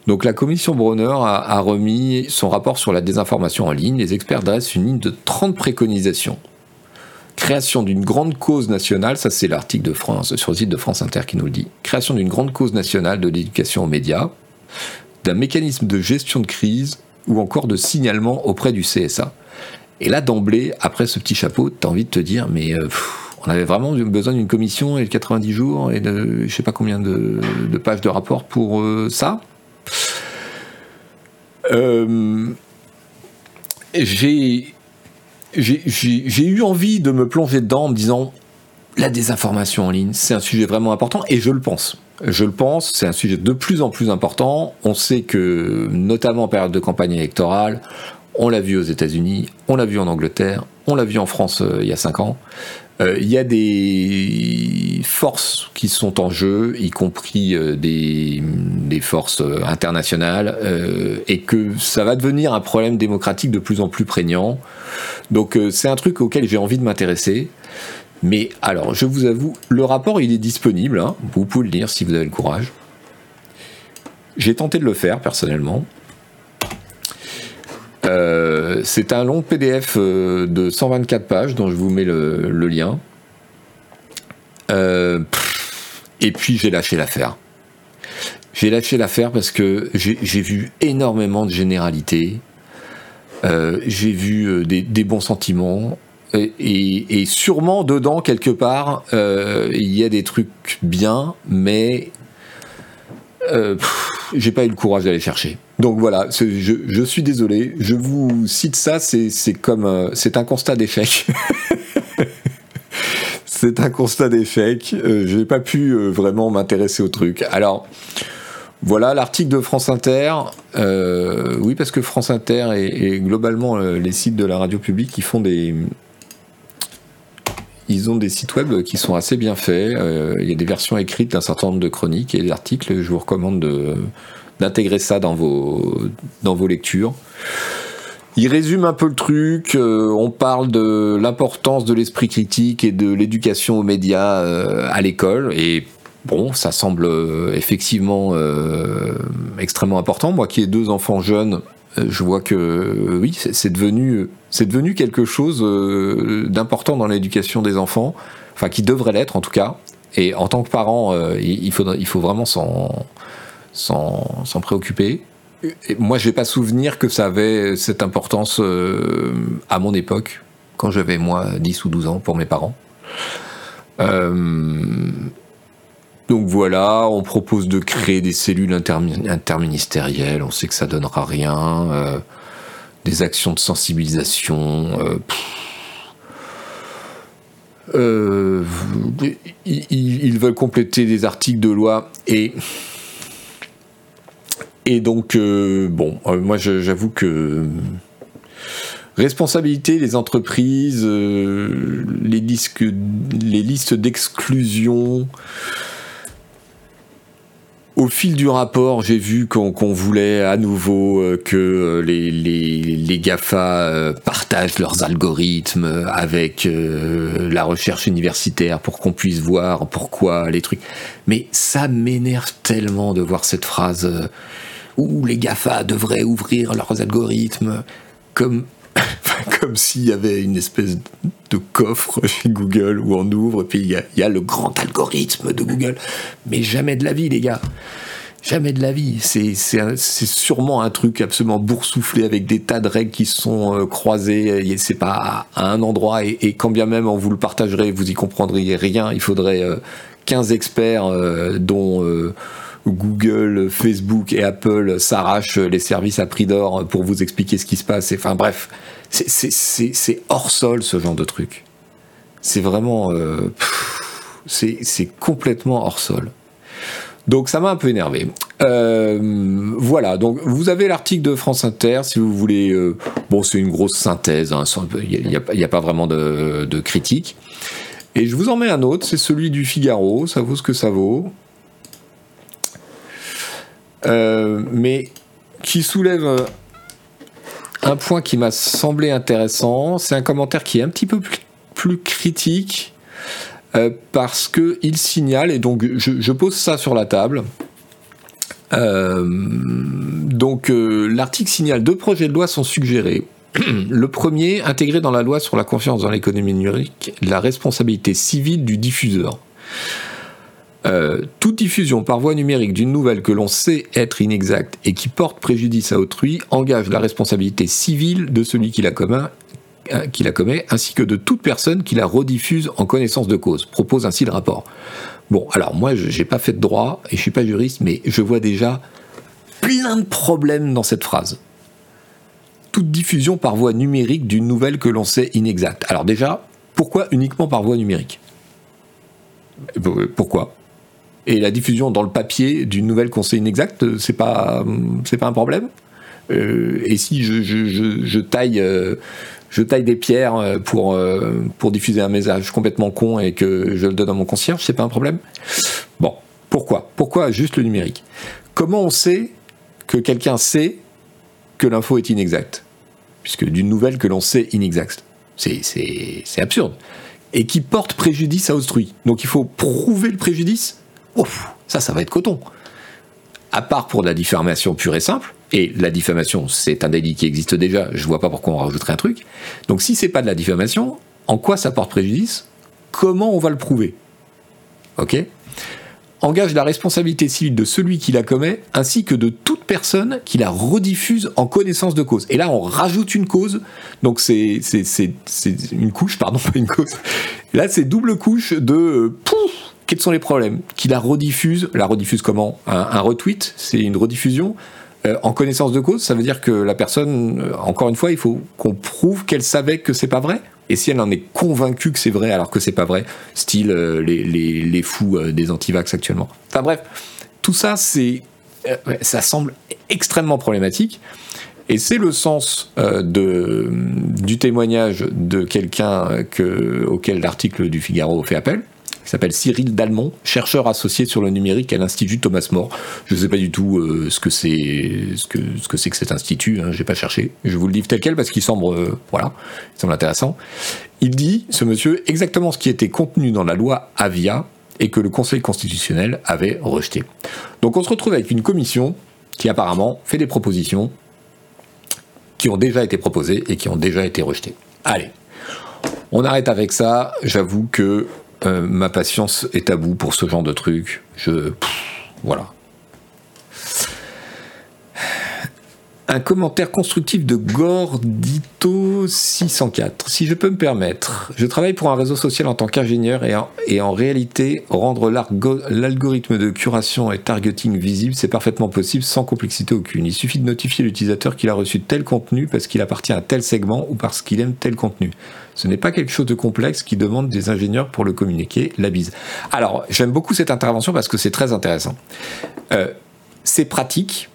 Donc la commission Bronner a, remis son rapport sur la désinformation en ligne. Les experts dressent une ligne de 30 préconisations. Création d'une grande cause nationale, ça c'est l'article de France sur le site de France Inter qui nous le dit. Création d'une grande cause nationale de l'éducation aux médias, d'un mécanisme de gestion de crise ou encore de signalement auprès du CSA. Et là, d'emblée, après ce petit chapeau, tu as envie de te dire, mais euh, on avait vraiment besoin d'une commission et de 90 jours et de je sais pas combien de, pages de rapport pour euh, ça. Euh, j'ai eu envie de me plonger dedans en me disant la désinformation en ligne, c'est un sujet vraiment important et je le pense. Je le pense, c'est un sujet de plus en plus important. On sait que, notamment en période de campagne électorale, on l'a vu aux États-Unis, on l'a vu en Angleterre, on l'a vu en France il y a 5 ans, il y a des forces qui sont en jeu, y compris des, des, forces internationales, et que ça va devenir un problème démocratique de plus en plus prégnant. Donc c'est un truc auquel j'ai envie de m'intéresser. Mais alors, je vous avoue, le rapport, il est disponible. Hein. vous pouvez le lire si vous avez le courage. J'ai tenté de le faire personnellement. Euh, c'est un long PDF euh, de 124 pages dont je vous mets le, lien. Euh, et puis j'ai lâché l'affaire. J'ai lâché l'affaire parce que j'ai vu énormément de généralités. j'ai vu des, bons sentiments. Et, sûrement dedans, quelque part, il y a des trucs bien, mais j'ai pas eu le courage d'aller chercher. Donc voilà, je, suis désolé, je vous cite ça, c'est comme euh, c'est un constat d'échec. c'est un constat d'échec. Euh, je n'ai pas pu euh, vraiment m'intéresser au truc. Alors voilà l'article de France Inter. oui, parce que France Inter et globalement les sites de la radio publique, ils font des ils ont des sites web qui sont assez bien faits. Euh, il y a des versions écrites d'un certain nombre de chroniques et d'articles. Je vous recommande d'intégrer ça dans vos, dans vos lectures. Il résume un peu le truc. Euh, on parle de l'importance de l'esprit critique et de l'éducation aux médias euh, à l'école. Et bon, ça semble effectivement extrêmement important. Moi qui ai deux enfants jeunes, je vois que oui, c'est devenu c'est devenu quelque chose euh, d'important dans l'éducation des enfants, enfin qui devrait l'être en tout cas. Et en tant que parent, euh, il, faut, il faut vraiment s'en préoccuper. Et moi, je n'ai pas souvenir que ça avait cette importance euh, à mon époque, quand j'avais moi 10 ou 12 ans pour mes parents. Donc voilà, on propose de créer des cellules interministérielles, on sait que ça donnera rien des actions de sensibilisation. Euh, euh, ils, veulent compléter des articles de loi et donc euh, bon, moi j'avoue que responsabilité des entreprises, les listes d'exclusion, au fil du rapport, j'ai vu qu'on voulait à nouveau euh, que euh, les, les, GAFA euh, partagent leurs algorithmes avec la recherche universitaire pour qu'on puisse voir pourquoi les trucs. Mais ça m'énerve tellement de voir cette phrase où les GAFA devraient ouvrir leurs algorithmes comme comme s'il y avait une espèce de coffre chez Google où on ouvre, et puis il y, a, le grand algorithme de Google. Mais jamais de la vie, les gars. Jamais de la vie. C'est sûrement un truc absolument boursouflé avec des tas de règles qui sont euh, croisées. C'est pas à un endroit et, quand bien même on vous le partagerait, vous y comprendriez rien. Il faudrait 15 euh, experts euh, dont Google, Facebook et Apple s'arrachent les services à prix d'or pour vous expliquer ce qui se passe. Enfin bref, c'est hors sol ce genre de truc. C'est vraiment... Euh, c'est complètement hors sol. Donc ça m'a un peu énervé. Euh, voilà, donc vous avez l'article de France Inter, si vous voulez. Euh, bon, c'est une grosse synthèse, hein, il n'y a, pas vraiment de, de, critique. Et je vous en mets un autre, c'est celui du Figaro, ça vaut ce que ça vaut. Euh, mais qui soulève un point qui m'a semblé intéressant. C'est un commentaire qui est un petit peu plus, critique euh, parce que il signale et donc je, pose ça sur la table. Euh, donc l'article signale deux projets de loi sont suggérés. Le premier, intégrer dans la loi sur la confiance dans l'économie numérique la responsabilité civile du diffuseur. Euh, toute diffusion par voie numérique d'une nouvelle que l'on sait être inexacte et qui porte préjudice à autrui engage la responsabilité civile de celui qui la commet, euh, ainsi que de toute personne qui la rediffuse en connaissance de cause, propose ainsi le rapport. Bon, alors moi, je n'ai pas fait de droit et je suis pas juriste, mais je vois déjà plein de problèmes dans cette phrase. Toute diffusion par voie numérique d'une nouvelle que l'on sait inexacte. Alors déjà, pourquoi uniquement par voie numérique? Pourquoi? Et la diffusion dans le papier d'une nouvelle conseil inexacte, c'est pas, c'est pas un problème? Euh, et si je, je, taille euh, je taille des pierres pour, pour diffuser un message complètement con et que je le donne à mon concierge, c'est pas un problème? Bon, pourquoi? Pourquoi juste le numérique? Comment on sait que quelqu'un sait que l'info est inexacte? Puisque d'une nouvelle que l'on sait inexacte. C'est absurde. Et qui porte préjudice à autrui. Donc il faut prouver le préjudice. Ouf, ça, ça va être coton. À part pour la diffamation pure et simple, et la diffamation, c'est un délit qui existe déjà, je vois pas pourquoi on rajouterait un truc. Donc si c'est pas de la diffamation, en quoi ça porte préjudice? Comment on va le prouver? Ok? Engage la responsabilité civile de celui qui la commet ainsi que de toute personne qui la rediffuse en connaissance de cause. Et là, on rajoute une cause, donc c'est une couche, pardon, pas une cause. Là, c'est double couche de euh, pouf, quels sont les problèmes Qui la rediffuse, la rediffuse comment? Un, retweet, c'est une rediffusion. Euh, en connaissance de cause, ça veut dire que la personne, euh, encore une fois, il faut qu'on prouve qu'elle savait que c'est pas vrai? Et si elle en est convaincue que c'est vrai alors que c'est pas vrai, style euh, les, fous euh, des antivax actuellement? Enfin bref, tout ça, c'est, ça semble extrêmement problématique. Et c'est le sens de, du témoignage de quelqu'un auquel l'article du Figaro fait appel, qui s'appelle Cyril Dalmont, chercheur associé sur le numérique à l'Institut Thomas More. Je ne sais pas du tout euh, ce que c'est ce que, que cet institut, hein, je n'ai pas cherché. Je vous le livre tel quel parce qu'il semble, euh, voilà, il semble intéressant. Il dit, ce monsieur, exactement ce qui était contenu dans la loi Avia et que le Conseil constitutionnel avait rejeté. Donc on se retrouve avec une commission qui apparemment fait des propositions qui ont déjà été proposées et qui ont déjà été rejetées. Allez, on arrête avec ça. J'avoue que euh, ma patience est à bout pour ce genre de truc. Je. voilà. Un commentaire constructif de Gordito604. Si je peux me permettre, je travaille pour un réseau social en tant qu'ingénieur et, et, en réalité, rendre l'algorithme de curation et targeting visible, c'est parfaitement possible sans complexité aucune. Il suffit de notifier l'utilisateur qu'il a reçu tel contenu parce qu'il appartient à tel segment ou parce qu'il aime tel contenu. Ce n'est pas quelque chose de complexe qui demande des ingénieurs pour le communiquer. La bise. Alors, j'aime beaucoup cette intervention parce que c'est très intéressant. Euh, c'est pratique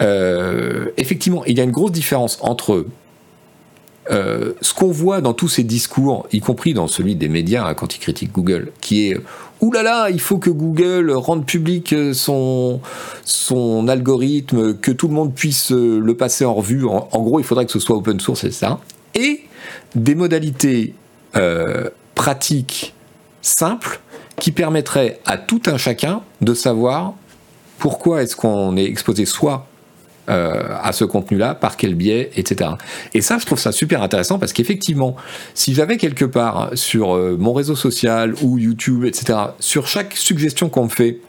euh, effectivement, il y a une grosse différence entre euh, ce qu'on voit dans tous ces discours, y compris dans celui des médias hein, quand ils critiquent Google, qui est Ouh là là, il faut que Google rende public son, algorithme, que tout le monde puisse le passer en revue. En, gros, il faudrait que ce soit open source, c'est ça. Et des modalités pratiques simples qui permettraient à tout un chacun de savoir pourquoi est-ce qu'on est exposé soit euh, à ce contenu-là, par quel biais, etc. Et ça, je trouve ça super intéressant parce qu'effectivement, si j'avais quelque part sur euh, mon réseau social ou YouTube, etc., sur chaque suggestion qu'on me fait,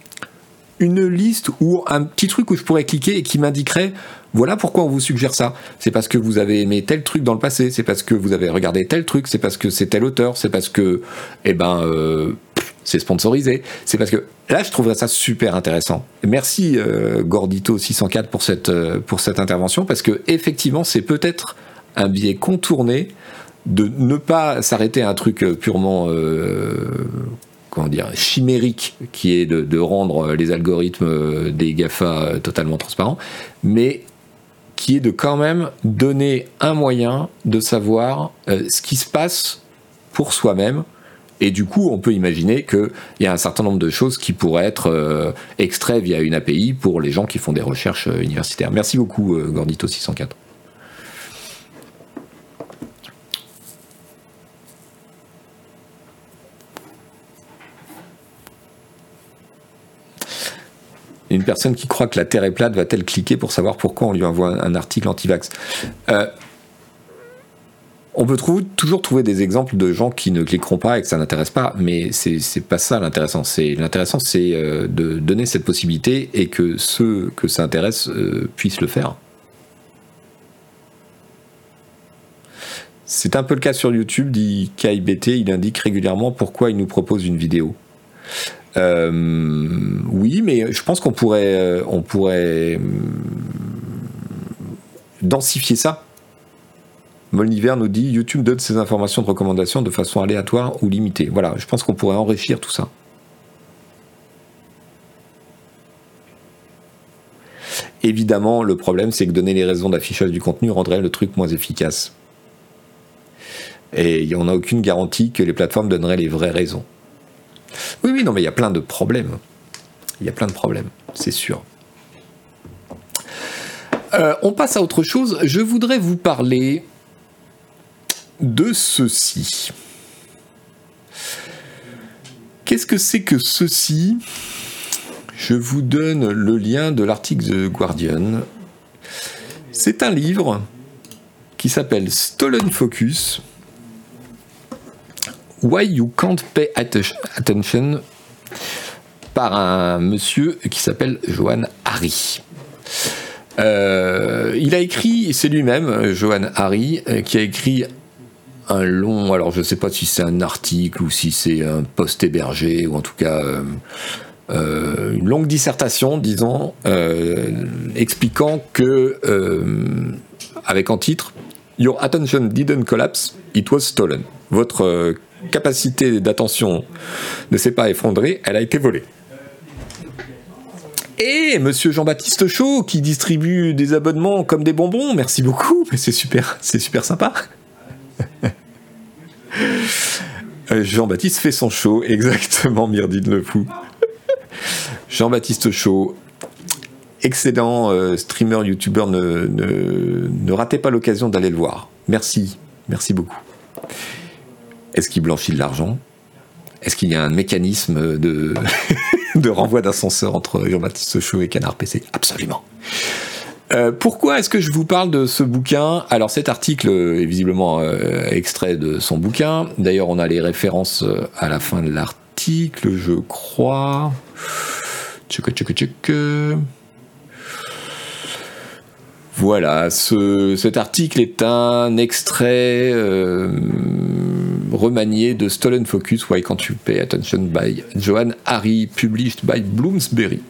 une liste ou un petit truc où je pourrais cliquer et qui m'indiquerait voilà pourquoi on vous suggère ça. C'est parce que vous avez aimé tel truc dans le passé, c'est parce que vous avez regardé tel truc, c'est parce que c'est tel auteur, c'est parce que, eh ben, euh, c'est sponsorisé. C'est parce que là, je trouverais ça super intéressant. Merci euh, Gordito 604 pour cette euh, pour cette intervention parce que effectivement, c'est peut-être un biais contourné de ne pas s'arrêter à un truc euh, purement comment dire chimérique qui est de, rendre les algorithmes des Gafa totalement transparents, mais qui est de quand même donner un moyen de savoir ce qui se passe pour soi-même et du coup, on peut imaginer qu'il y a un certain nombre de choses qui pourraient être euh, extraites via une API pour les gens qui font des recherches euh, universitaires. Merci beaucoup, euh, Gordito604. Une personne qui croit que la Terre est plate va-t-elle cliquer pour savoir pourquoi on lui envoie un article anti-vax on peut toujours trouver des exemples de gens qui ne cliqueront pas et que ça n'intéresse pas, mais c'est pas ça l'intéressant. L'intéressant, c'est euh, de donner cette possibilité et que ceux que ça intéresse euh, puissent le faire. C'est un peu le cas sur YouTube, dit KIBT, il indique régulièrement pourquoi il nous propose une vidéo. Euh, oui, mais je pense qu'on pourrait, on pourrait hum, densifier ça Molniver nous dit YouTube donne ses informations de recommandation de façon aléatoire ou limitée. Voilà, je pense qu'on pourrait enrichir tout ça. Évidemment, le problème, c'est que donner les raisons d'affichage du contenu rendrait le truc moins efficace. Et on n'a aucune garantie que les plateformes donneraient les vraies raisons. Oui, oui, non, mais il y a plein de problèmes. Il y a plein de problèmes, c'est sûr. Euh, on passe à autre chose. Je voudrais vous parler de ceci. Qu'est-ce que c'est que ceci? Je vous donne le lien de l'article de Guardian. C'est un livre qui s'appelle Stolen Focus. Why You Can't Pay Attention par un monsieur qui s'appelle Johan Harry. Euh, il a écrit, c'est lui-même, Johan Harry, euh, qui a écrit un long, alors je ne sais pas si c'est un article ou si c'est un post hébergé, ou en tout cas euh, une longue dissertation, disons, expliquant que, avec en titre, Your attention didn't collapse, it was stolen. Votre capacité d'attention ne s'est pas effondrée, elle a été volée. Et monsieur Jean-Baptiste Chaud qui distribue des abonnements comme des bonbons, merci beaucoup, c'est super, c'est super sympa. Euh, Jean-Baptiste fait son show, exactement, Myrdine le fou. Jean-Baptiste Chaud, excellent euh, streamer, youtubeur, ne, ne ratez pas l'occasion d'aller le voir. Merci, merci beaucoup. Est-ce qu'il blanchit de l'argent? Est-ce qu'il y a un mécanisme de, renvoi d'ascenseur entre Jean-Baptiste Chaud et Canard PC Absolument. Euh, pourquoi est-ce que je vous parle de ce bouquin? Alors cet article est visiblement euh, extrait de son bouquin. D'ailleurs, on a les références euh, à la fin de l'article, je crois. Voilà, cet article est un extrait remanié de Stolen Focus, Why Can't You Pay Attention by Johan Harry, published by Bloomsbury.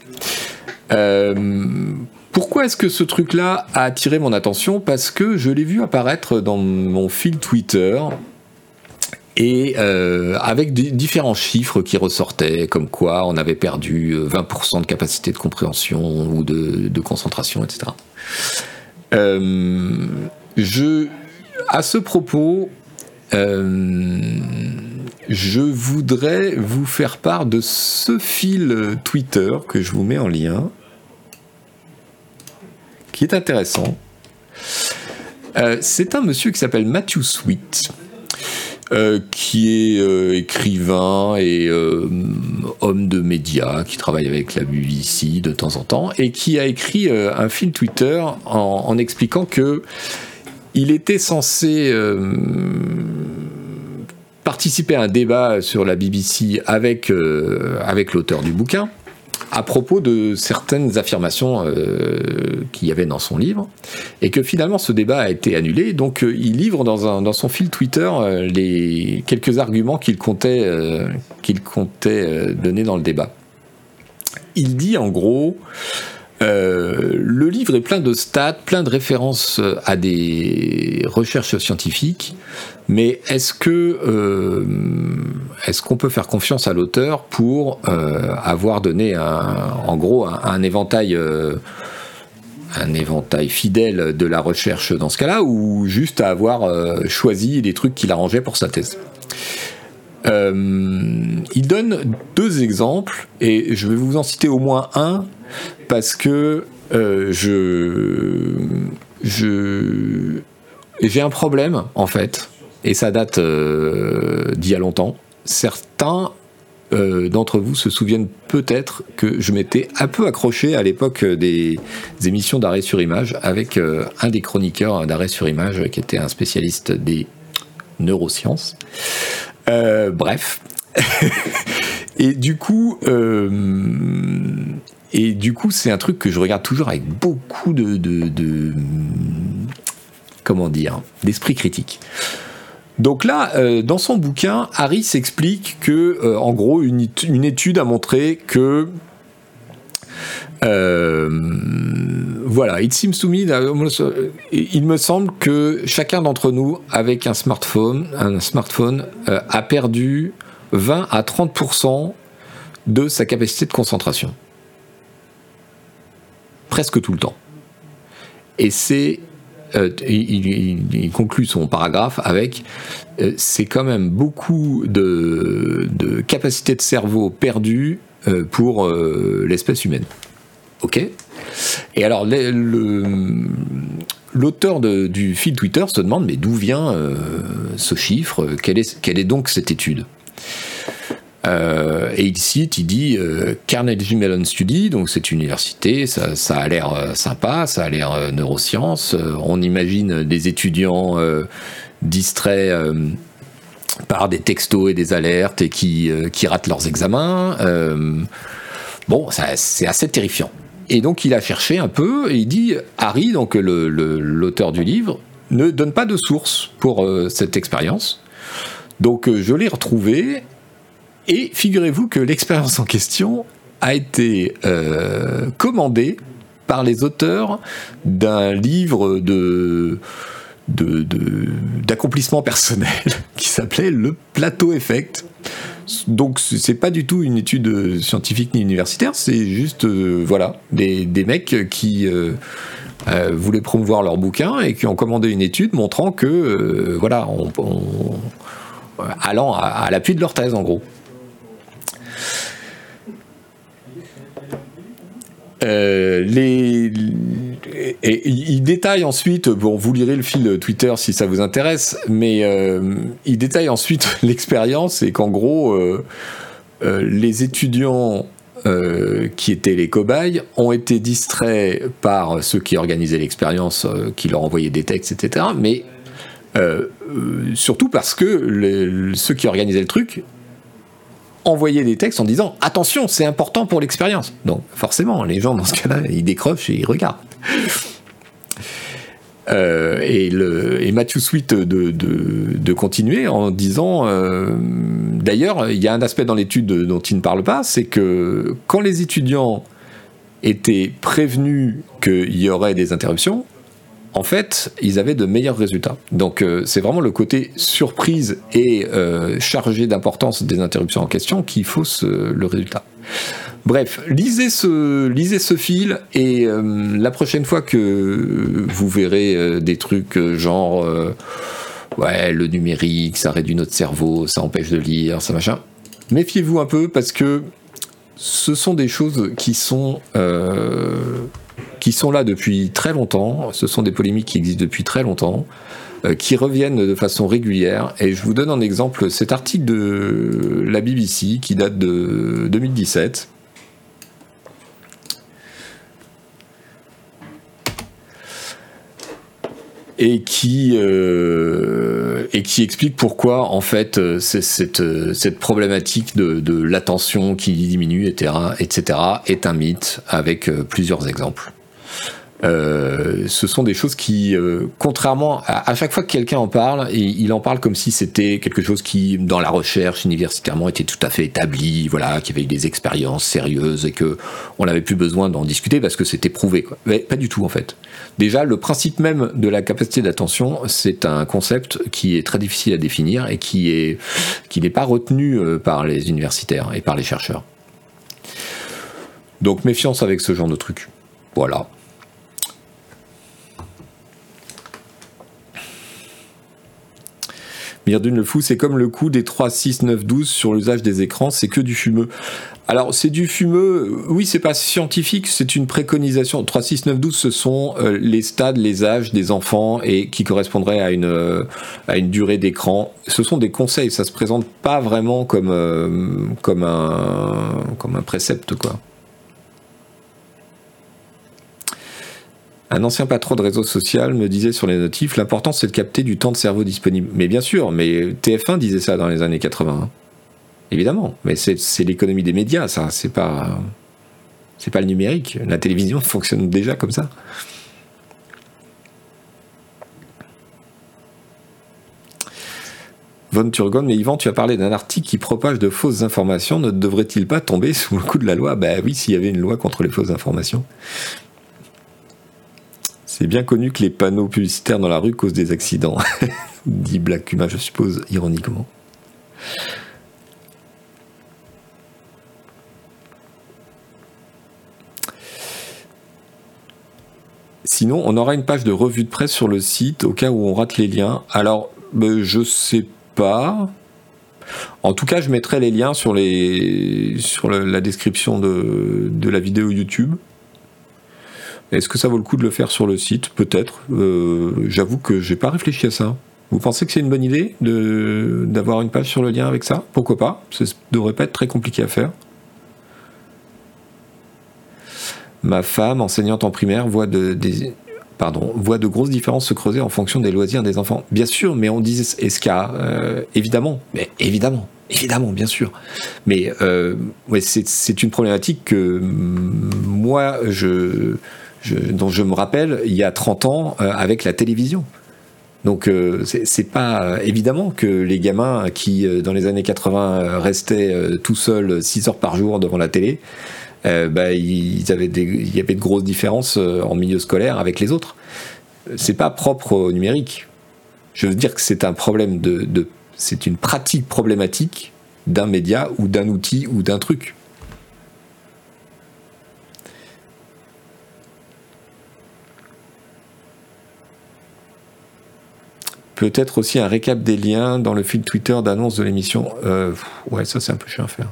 Euh, pourquoi est-ce que ce truc-là a attiré mon attention? Parce que je l'ai vu apparaître dans mon fil Twitter et euh, avec différents chiffres qui ressortaient, comme quoi on avait perdu 20% de capacité de compréhension ou de concentration, etc. Euh, je, à ce propos, euh, je voudrais vous faire part de ce fil Twitter que je vous mets en lien, qui est intéressant. Euh, c'est un monsieur qui s'appelle Matthew Sweet, euh, qui est euh, écrivain et euh, homme de médias, qui travaille avec la BBC de temps en temps, et qui a écrit un fil Twitter en, expliquant que il était censé participer à un débat sur la BBC avec, avec l'auteur du bouquin à propos de certaines affirmations euh, qu'il y avait dans son livre, et que finalement ce débat a été annulé. Donc euh, il livre dans, un, dans, son fil Twitter euh, les quelques arguments qu'il comptait, qu'il comptait donner dans le débat. Il dit en gros le livre est plein de stats, plein de références à des recherches scientifiques, mais est-ce que euh, est-ce qu'on peut faire confiance à l'auteur pour euh, avoir donné en gros un, éventail euh, un éventail fidèle de la recherche dans ce cas-là, ou juste à avoir choisi des trucs qu'il arrangeait pour sa thèse? Il donne deux exemples, et je vais vous en citer au moins un, parce que je, je, j'ai un problème, en fait, et ça date euh, d'il y a longtemps. Certains euh, d'entre vous se souviennent peut-être que je m'étais un peu accroché à l'époque des, émissions d'arrêt sur image avec euh, un des chroniqueurs d'arrêt sur image qui était un spécialiste des neurosciences. Bref. et du coup, et du coup, c'est un truc que je regarde toujours avec beaucoup de, comment dire, d'esprit critique. Donc là, euh, dans son bouquin, Harris explique que, euh, en gros, une, étude a montré que euh, voilà, to me, il me semble que chacun d'entre nous, avec un smartphone, un smartphone, a perdu 20 à 30% de sa capacité de concentration. Presque tout le temps. Et c'est il, conclut son paragraphe avec c'est quand même beaucoup de, de capacité de cerveau perdue pour l'espèce humaine. Ok? Et alors, l'auteur du fil Twitter se demande mais d'où vient ce chiffre? Quelle est, donc cette étude? Euh, et il cite, il dit euh, Carnegie Mellon Study, donc cette université, ça, a l'air euh, sympa, ça a l'air euh, neurosciences. on imagine des étudiants distraits par des textos et des alertes et qui, qui ratent leurs examens. bon, c'est assez terrifiant. Et donc il a cherché un peu et il dit Harry, donc l'auteur du livre, ne donne pas de source pour cette expérience. Donc je l'ai retrouvé et figurez-vous que l'expérience en question a été euh, commandée par les auteurs d'un livre de d'accomplissement personnel qui s'appelait le plateau effect. Donc c'est pas du tout une étude scientifique ni universitaire, c'est juste euh, voilà des, des, mecs qui euh, voulaient promouvoir leur bouquin et qui ont commandé une étude montrant que voilà on, allant à l'appui de leur thèse en gros. Euh, les, et, il détaille ensuite, bon, vous lirez le fil Twitter si ça vous intéresse, mais euh, il détaille ensuite l'expérience et qu'en gros, euh, les étudiants qui étaient les cobayes ont été distraits par ceux qui organisaient l'expérience, qui leur envoyaient des textes, etc. Mais surtout parce que ceux qui organisaient le truc envoyer des textes en disant attention, c'est important pour l'expérience. Donc forcément, les gens dans ce cas-là, ils décrochent et ils regardent. Euh, et, Matthew Sweet de, continuer en disant euh, d'ailleurs, il y a un aspect dans l'étude dont il ne parle pas, c'est que quand les étudiants étaient prévenus qu'il y aurait des interruptions, en fait, ils avaient de meilleurs résultats. Donc euh, c'est vraiment le côté surprise et chargé d'importance des interruptions en question qui fausse le résultat. Bref, lisez ce, fil et la prochaine fois que vous verrez des trucs genre ouais le numérique, ça réduit notre cerveau, ça empêche de lire, ça machin, méfiez-vous un peu parce que ce sont des choses qui sont qui sont là depuis très longtemps. Ce sont des polémiques qui existent depuis très longtemps, euh, qui reviennent de façon régulière. Et je vous donne un exemple, cet article de la BBC qui date de 2017. et qui euh, et qui explique pourquoi en fait euh, cette cette problématique de, de l'attention qui diminue etc etc est un mythe avec plusieurs exemples. Euh, ce sont des choses qui, euh, contrairement à, chaque fois que quelqu'un en parle, il en parle comme si c'était quelque chose qui, dans la recherche universitairement, était tout à fait établi, voilà, qu'il y avait eu des expériences sérieuses et que on n'avait plus besoin d'en discuter parce que c'était prouvé. Quoi. Mais pas du tout en fait. Déjà, le principe même de la capacité d'attention, c'est un concept qui est très difficile à définir et qui est qui n'est pas retenu euh, par les universitaires et par les chercheurs. Donc méfiance avec ce genre de truc. Voilà. Myrdune le fou, c'est comme le coup des 3, 6, 9, 12 sur l'usage des écrans, c'est que du fumeux. Alors, c'est du fumeux, oui, c'est pas scientifique, c'est une préconisation. 3, 6, 9, 12, ce sont euh, les stades, les âges des enfants et qui correspondraient à une, euh, à une durée d'écran. Ce sont des conseils, ça se présente pas vraiment comme, euh, un, comme un précepte, quoi. Un ancien patron de réseau social me disait sur les notifs, l'important c'est de capter du temps de cerveau disponible. Mais bien sûr, mais TF1 disait ça dans les années 80. Hein. Évidemment, mais c'est l'économie des médias, ça, c'est pas, c'est pas le numérique. La télévision fonctionne déjà comme ça. Von Turgon, mais Yvan, tu as parlé d'un article qui propage de fausses informations. Ne devrait-il pas tomber sous le coup de la loi? Ben oui, s'il y avait une loi contre les fausses informations. C'est bien connu que les panneaux publicitaires dans la rue causent des accidents, dit Black Kuma, je suppose, ironiquement. Sinon, on aura une page de revue de presse sur le site au cas où on rate les liens. Alors, ben, je sais pas. En tout cas, je mettrai les liens sur, les, sur la description de, de la vidéo YouTube. Est-ce que ça vaut le coup de le faire sur le site Peut-être. Euh, j'avoue que j'ai pas réfléchi à ça. Vous pensez que c'est une bonne idée d'avoir une page sur le lien avec ça? Pourquoi pas? Ça devrait pas être très compliqué à faire. Ma femme, enseignante en primaire, voit de, voit de grosses différences se creuser en fonction des loisirs des enfants. Bien sûr, mais on dit Esca, euh, évidemment, mais évidemment, évidemment, bien sûr. Mais euh, c'est une problématique que moi, je, dont je me rappelle il y a 30 ans euh, avec la télévision. Donc euh, c'est pas évidemment que les gamins qui dans les années 80 restaient tout seuls 6 heures par jour devant la télé, bah, il y avait de grosses différences en milieu scolaire avec les autres. C'est pas propre au numérique. Je veux dire que c'est un problème de c'est une pratique problématique d'un média ou d'un outil ou d'un truc. Peut-être aussi un récap des liens dans le fil Twitter d'annonce de l'émission. Euh, ouais, ça c'est un peu chiant à faire.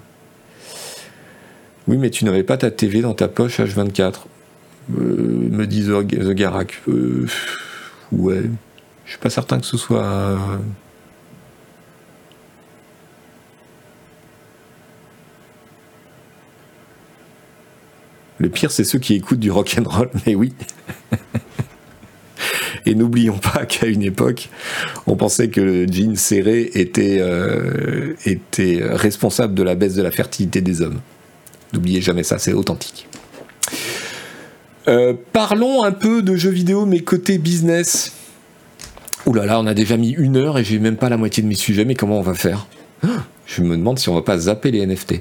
Oui, mais tu n'avais pas ta TV dans ta poche H24. Euh, me dit The Garak. Euh, ouais, je suis pas certain que ce soit. Le pire, c'est ceux qui écoutent du rock and roll, mais oui. Et n'oublions pas qu'à une époque, on pensait que le jean serré était, euh, était responsable de la baisse de la fertilité des hommes. N'oubliez jamais ça, c'est authentique. Euh, parlons un peu de jeux vidéo, mais côté business. Ouh là là, on a déjà mis une heure et j'ai même pas la moitié de mes sujets, mais comment on va faire? Je me demande si on va pas zapper les NFT.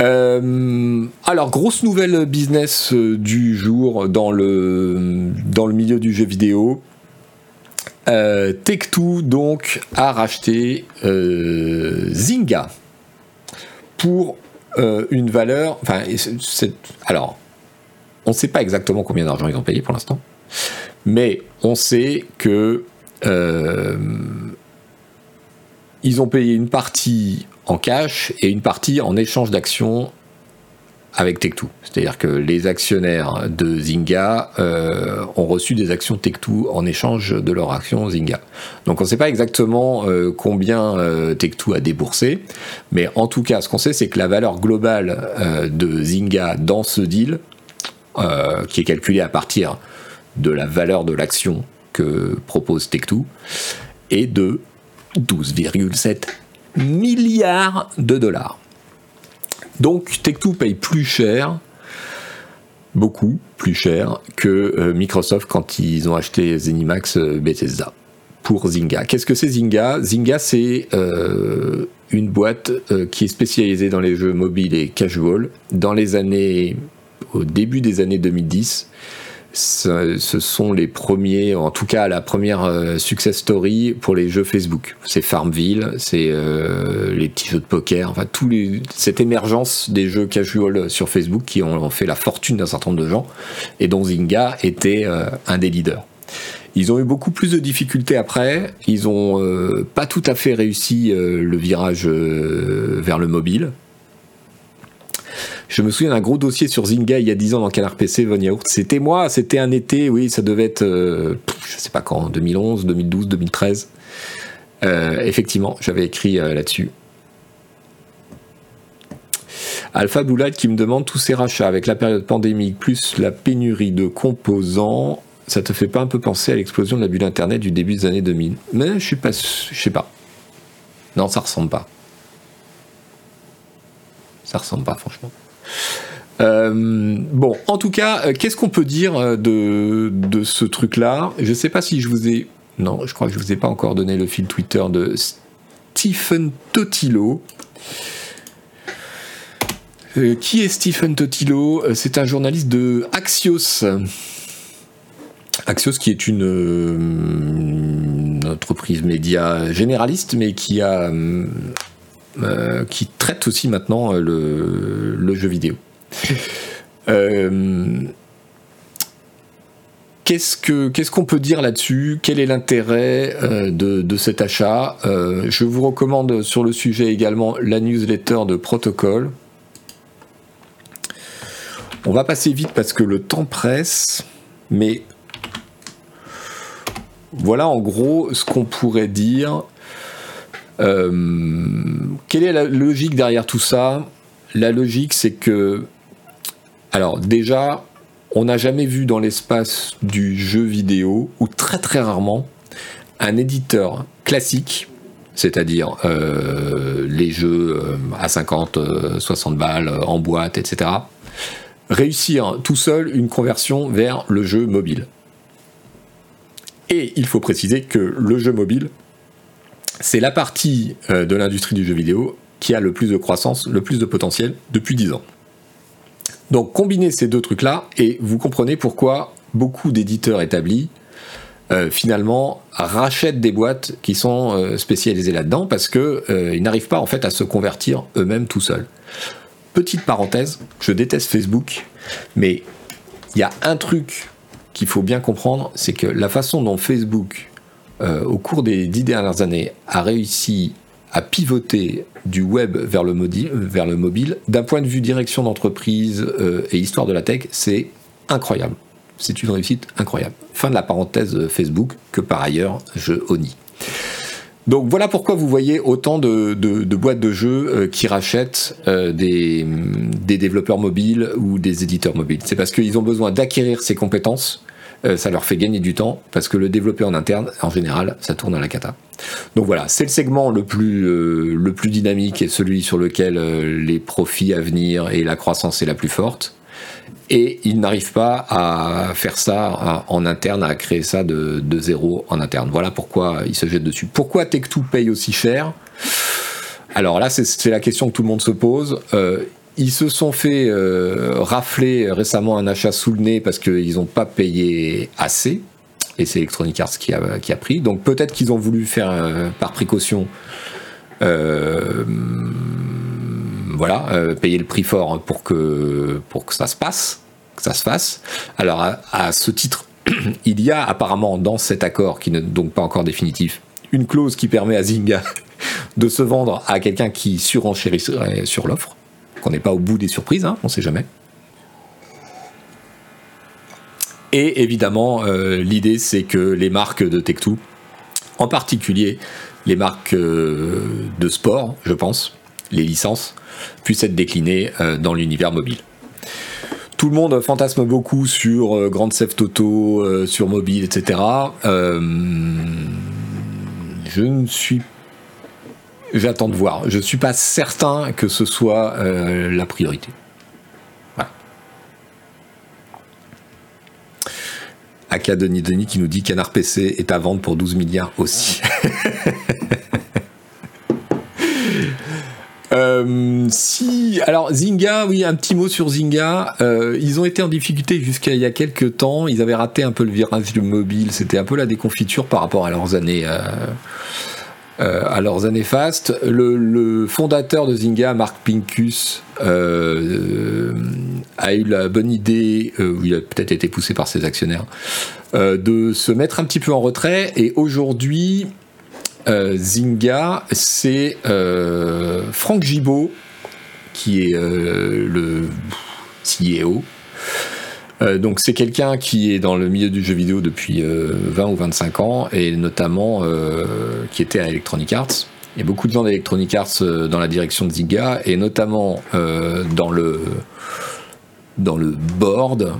Euh, alors, grosse nouvelle business euh, du jour dans le, dans le milieu du jeu vidéo. Euh, Tech2 donc a racheté Zynga pour une valeur. Enfin, alors, on ne sait pas exactement combien d'argent ils ont payé pour l'instant, mais on sait que ils ont payé une partie en cash et une partie en échange d'actions avec Tech2. C'est-à-dire que les actionnaires de Zynga euh, ont reçu des actions Tech2 en échange de leurs actions Zynga. Donc on ne sait pas exactement euh, combien euh, Tech2 a déboursé, mais en tout cas ce qu'on sait c'est que la valeur globale de Zynga dans ce deal, qui est calculée à partir de la valeur de l'action que propose Tech2, est de 12,7 milliards de dollars. Donc Tech2 paye plus cher, beaucoup plus cher que euh, Microsoft quand ils ont acheté Zenimax euh, Bethesda pour Zynga. Qu'est-ce que c'est Zynga? Zynga, c'est euh, une boîte qui est spécialisée dans les jeux mobiles et casual. Dans les années, au début des années 2010, ce sont les premiers, en tout cas la première euh, success story pour les jeux Facebook. C'est Farmville, c'est euh, les petits jeux de poker, enfin tout les, cette émergence des jeux casual sur Facebook qui ont, fait la fortune d'un certain nombre de gens et dont Zynga était euh, un des leaders. Ils ont eu beaucoup plus de difficultés après. Ils ont pas tout à fait réussi le virage vers le mobile. Je me souviens d'un gros dossier sur Zynga il y a 10 ans dans Canard PC, Von Yaourt. C'était moi, c'était un été, oui, ça devait être, euh, je sais pas quand, 2011, 2012, 2013. effectivement, j'avais écrit euh, là-dessus. Alpha Blue qui me demande tous ces rachats avec la période pandémique plus la pénurie de composants, ça te fait pas un peu penser à l'explosion de la bulle internet du début des années 2000 Mais je suis pas, je sais pas. Non, ça ressemble pas. Ça ressemble pas, franchement. Euh, bon, en tout cas, euh, qu'est-ce qu'on peut dire euh, de, ce truc-là? Je ne sais pas si je vous ai... Non, je crois que je ne vous ai pas encore donné le fil Twitter de Stephen Totilo. qui est Stephen Totilo C'est un journaliste de Axios. Axios qui est une, entreprise média généraliste, mais qui a qui traite aussi maintenant euh, le, jeu vidéo. Euh, Qu'est-ce qu'on peut dire là-dessus? Quel est l'intérêt euh, de, cet achat? Euh, Je vous recommande sur le sujet également la newsletter de Protocole. On va passer vite parce que le temps presse, mais voilà en gros ce qu'on pourrait dire. Euh, quelle est la logique derrière tout ça? La logique, c'est que, alors déjà, on n'a jamais vu dans l'espace du jeu vidéo, ou très très rarement, un éditeur classique, c'est-à-dire euh, les jeux euh, à 50, 60 euh, balles en boîte, etc., réussir tout seul une conversion vers le jeu mobile. Et il faut préciser que le jeu mobile, c'est la partie de l'industrie du jeu vidéo qui a le plus de croissance, le plus de potentiel depuis 10 ans. Donc combinez ces deux trucs-là et vous comprenez pourquoi beaucoup d'éditeurs établis euh, finalement rachètent des boîtes qui sont euh, spécialisées là-dedans parce qu'ils euh, n'arrivent pas en fait à se convertir eux-mêmes tout seuls. Petite parenthèse, je déteste Facebook, mais il y a un truc qu'il faut bien comprendre, c'est que la façon dont Facebook, au cours des dix dernières années, a réussi à pivoter du web vers le, mobile. D'un point de vue direction d'entreprise euh, et histoire de la tech, c'est incroyable. C'est une réussite incroyable. Fin de la parenthèse Facebook, que par ailleurs je honnie. Donc voilà pourquoi vous voyez autant de, boîtes de jeux euh, qui rachètent euh, des, développeurs mobiles ou des éditeurs mobiles. C'est parce qu'ils ont besoin d'acquérir ces compétences euh, ça leur fait gagner du temps parce que le développer en interne, en général, ça tourne à la cata. Donc voilà, c'est le segment le plus, euh, dynamique et celui sur lequel euh, les profits à venir et la croissance est la plus forte. Et ils n'arrivent pas à faire ça en interne, à créer ça de, zéro en interne. Voilà pourquoi ils se jettent dessus. Pourquoi Tech2 paye aussi cher? Alors là, c'est la question que tout le monde se pose. Ils se sont fait euh, rafler récemment un achat sous le nez parce qu'ils n'ont pas payé assez. Et c'est Electronic Arts qui a, qui a pris. Donc peut-être qu'ils ont voulu faire euh, par précaution euh, voilà, payer le prix fort pour que, pour que ça se passe, que ça se fasse. Alors à, ce titre, il y a apparemment dans cet accord, qui n'est donc pas encore définitif, une clause qui permet à Zynga de se vendre à quelqu'un qui surenchérirait sur l'offre qu'on n'est pas au bout des surprises, hein, on ne sait jamais. Et évidemment, euh, l'idée c'est que les marques de Tech2, en particulier les marques euh, de sport, je pense, les licences, puissent être déclinées euh, dans l'univers mobile. Tout le monde fantasme beaucoup sur Grand Theft Auto, sur mobile, etc. je ne suis J'attends de voir. Je ne suis pas certain que ce soit euh, la priorité. Voilà. Aka Denis Denis qui nous dit Canard PC est à vendre pour 12 milliards aussi. Euh, si, alors Zynga, oui, un petit mot sur Zynga. Euh, ils ont été en difficulté jusqu'à il y a quelques temps. Ils avaient raté un peu le virage mobile. C'était un peu la déconfiture par rapport à leurs années, à leurs années fastes. Le, fondateur de Zynga, Mark Pincus, euh, a eu la bonne idée, euh, il a peut-être été poussé par ses actionnaires, de se mettre un petit peu en retrait. Et aujourd'hui, Zynga, c'est Franck Gibault, qui est le CEO euh, donc c'est quelqu'un qui est dans le milieu du jeu vidéo depuis 20 euh, ou 25 ans et notamment euh, qui était à Electronic Arts. Il y a beaucoup de gens d'Electronic Arts dans la direction de Zynga et notamment dans le dans le board.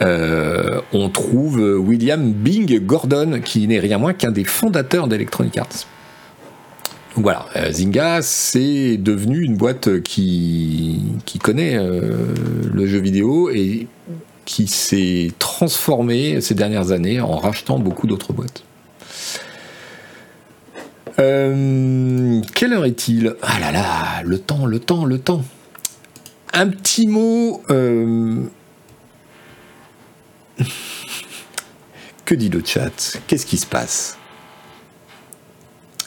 on trouve William Bing Gordon, qui n'est rien moins qu'un des fondateurs d'Electronic Arts. Voilà, euh, Zynga, c'est devenu une boîte qui, qui connaît euh, le jeu vidéo et qui s'est transformée ces dernières années en rachetant beaucoup d'autres boîtes. Euh, quelle heure est-il? Ah là là, le temps, le temps, le temps. Un petit mot. que dit le chat? Qu'est-ce qui se passe?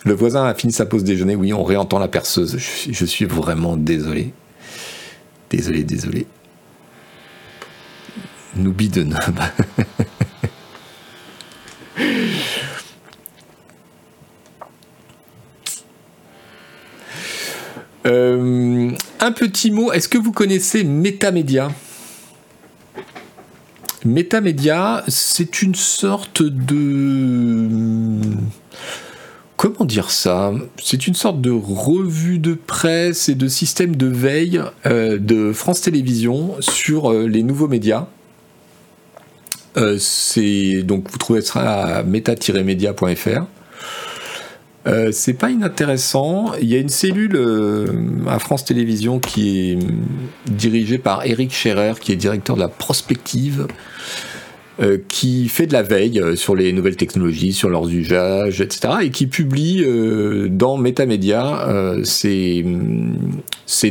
Le voisin a fini sa pause déjeuner. Oui, on réentend la perceuse. Je, suis vraiment désolé. Désolé, désolé. nous bidonne. Euh, un petit mot, est-ce que vous connaissez Metamedia? Metamedia, c'est une sorte de... Comment dire ça? C'est une sorte de revue de presse et de système de veille euh, de France Télévisions sur euh, les nouveaux médias. c'est donc vous trouvez ça à meta-media.fr. Euh, c'est pas inintéressant. Il y a une cellule euh, à France Télévisions qui est dirigée par Eric Scherer, qui est directeur de la prospective, euh, qui fait de la veille sur les nouvelles technologies, sur leurs usages, etc. et qui publie dans Metamedia ses,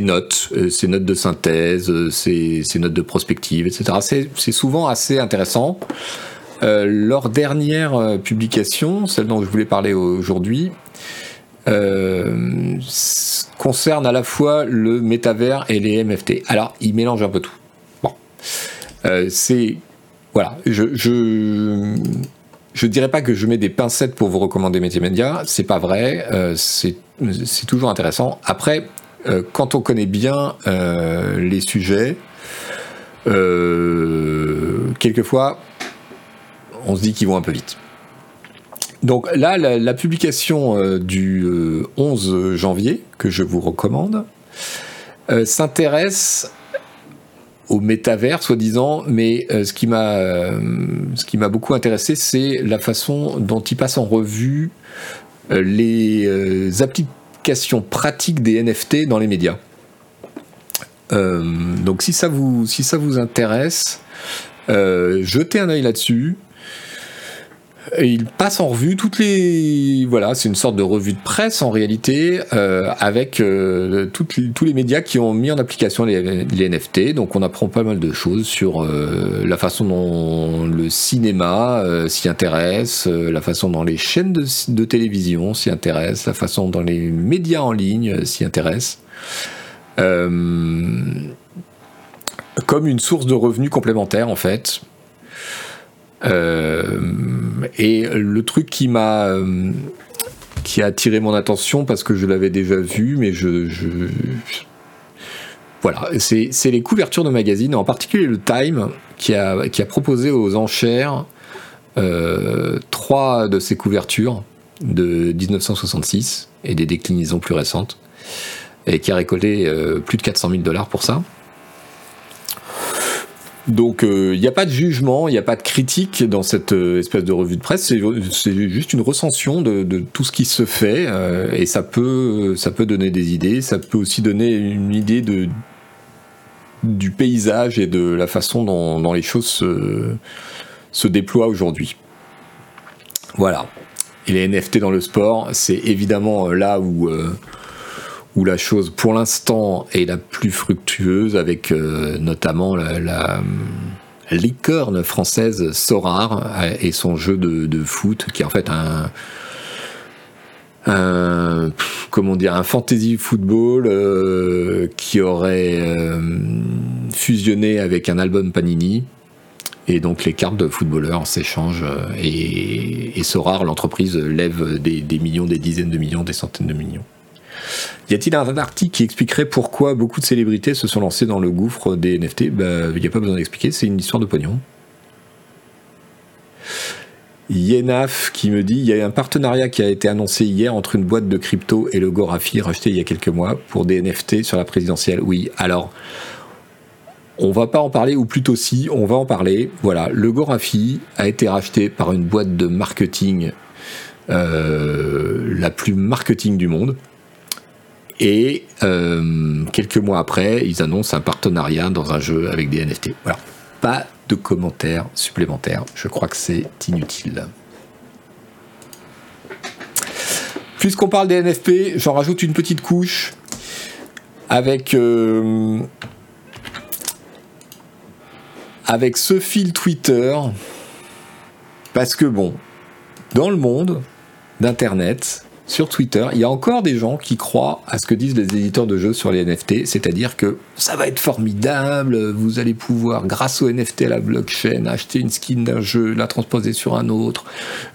notes, ses notes de synthèse, ses, notes de prospective, etc. C'est souvent assez intéressant. leur dernière publication, celle dont je voulais parler aujourd'hui, euh, concerne à la fois le métavers et les MFT. Alors, il mélange un peu tout. Bon. Euh, c'est. Voilà. Je, je, dirais pas que je mets des pincettes pour vous recommander Métier Média, c'est pas vrai, euh, c'est toujours intéressant. Après, quand on connaît bien les sujets, quelquefois, on se dit qu'ils vont un peu vite. Donc là, la, publication euh, du 11 euh, janvier, que je vous recommande, euh, s'intéresse au métavers, soi-disant, mais ce qui m'a beaucoup intéressé, c'est la façon dont il passe en revue les applications pratiques des NFT dans les médias. donc si ça vous, si ça vous intéresse, jetez un œil là-dessus il passe en revue toutes les voilà, c'est une sorte de revue de presse en réalité euh, avec euh, tous les médias qui ont mis en application les, NFT. Donc on apprend pas mal de choses sur euh, la façon dont le cinéma s'y intéresse, la façon dont les chaînes de, télévision s'y intéressent, la façon dont les médias en ligne s'y intéressent. comme une source de revenus complémentaire en fait et le truc qui m'a qui a attiré mon attention parce que je l'avais déjà vu, mais je, voilà, c'est les couvertures de magazines, en particulier le Time, qui a, qui a proposé aux enchères euh, trois de ces couvertures de 1966 et des déclinaisons plus récentes, et qui a récolté euh, plus de 400 000 dollars pour ça. Donc il euh, n'y a pas de jugement, il n'y a pas de critique dans cette euh, espèce de revue de presse, c'est juste une recension de, tout ce qui se fait euh, et ça peut, donner des idées, ça peut aussi donner une idée du paysage et de la façon dont, les choses se, se déploient aujourd'hui. Voilà. Et les NFT dans le sport, c'est évidemment là où où la chose pour l'instant est la plus fructueuse avec euh, notamment la, licorne française Sorar euh, et son jeu de, foot qui est en fait un, comment dire un fantasy football euh, qui aurait fusionné avec un album Panini. Et donc les cartes de footballeurs s'échangent et, et Sorar l'entreprise lève des millions des dizaines de millions des centaines de millions y a-t-il un article qui expliquerait pourquoi beaucoup de célébrités se sont lancées dans le gouffre des NFT bah, Il n'y a pas besoin d'expliquer, c'est une histoire de pognon. Yenaf qui me dit il y a un partenariat qui a été annoncé hier entre une boîte de crypto et le Gorafi racheté il y a quelques mois pour des NFT sur la présidentielle. Oui, alors on va pas en parler ou plutôt si, on va en parler. Voilà, le Gorafi a été racheté par une boîte de marketing euh, la plus marketing du monde et euh, quelques mois après, ils annoncent un partenariat dans un jeu avec des NFT. Voilà. Pas de commentaires supplémentaires. Je crois que c'est inutile. Puisqu'on parle des NFP, j'en rajoute une petite couche avec, euh, avec ce fil Twitter. Parce que bon, dans le monde d'Internet, sur Twitter, il y a encore des gens qui croient à ce que disent les éditeurs de jeux sur les NFT, c'est-à-dire que ça va être formidable, vous allez pouvoir, grâce aux NFT à la blockchain, acheter une skin d'un jeu, la transposer sur un autre,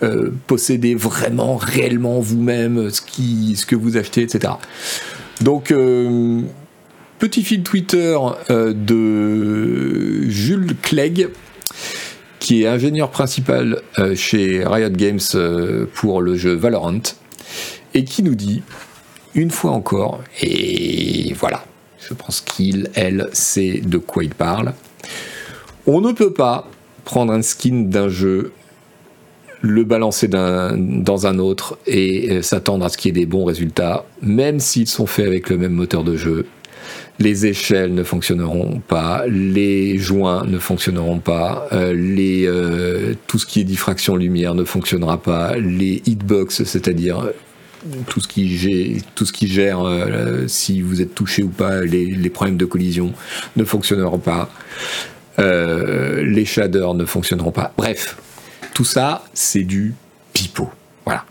euh, posséder vraiment, réellement vous-même ce, qui, ce que vous achetez, etc. Donc, euh, petit fil Twitter euh, de Jules Clegg, qui est ingénieur principal chez Riot Games pour le jeu Valorant et qui nous dit, une fois encore, et voilà, je pense qu'il, elle, sait de quoi il parle, on ne peut pas prendre un skin d'un jeu, le balancer dans un autre et euh, s'attendre à ce qu'il y ait des bons résultats, même s'ils sont faits avec le même moteur de jeu. Les échelles ne fonctionneront pas, les joints ne fonctionneront pas, euh, euh, tout ce qui est diffraction lumière ne fonctionnera pas, les hitbox, c'est-à-dire tout ce qui gère, tout ce qui gère euh, si vous êtes touché ou pas, les, problèmes de collision ne fonctionneront pas, euh, les shaders ne fonctionneront pas. Bref, tout ça, c'est du pipeau. Voilà.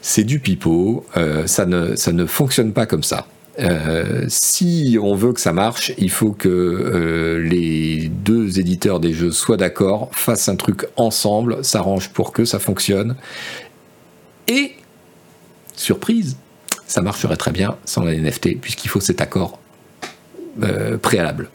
C'est du pipeau, euh, ça, ne, ça ne fonctionne pas comme ça. si on veut que ça marche, il faut que les deux éditeurs des jeux soient d'accord, fassent un truc ensemble, s'arrangent pour que ça fonctionne. Et surprise, ça marcherait très bien sans la NFT, puisqu'il faut cet accord euh, préalable.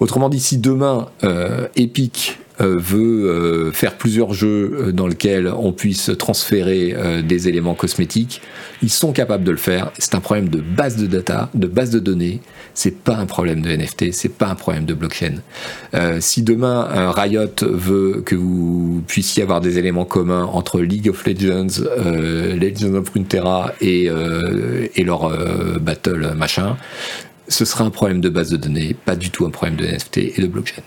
Autrement dit, si demain euh, Epic euh, veut faire plusieurs jeux dans lesquels on puisse transférer des éléments cosmétiques, ils sont capables de le faire. C'est un problème de base de data, de base de données. C'est pas un problème de NFT, c'est pas un problème de blockchain. si demain un Riot veut que vous puissiez avoir des éléments communs entre League of Legends, Legends of Runeterra et, et leur battle machin, ce sera un problème de base de données, pas du tout un problème de NFT et de blockchain.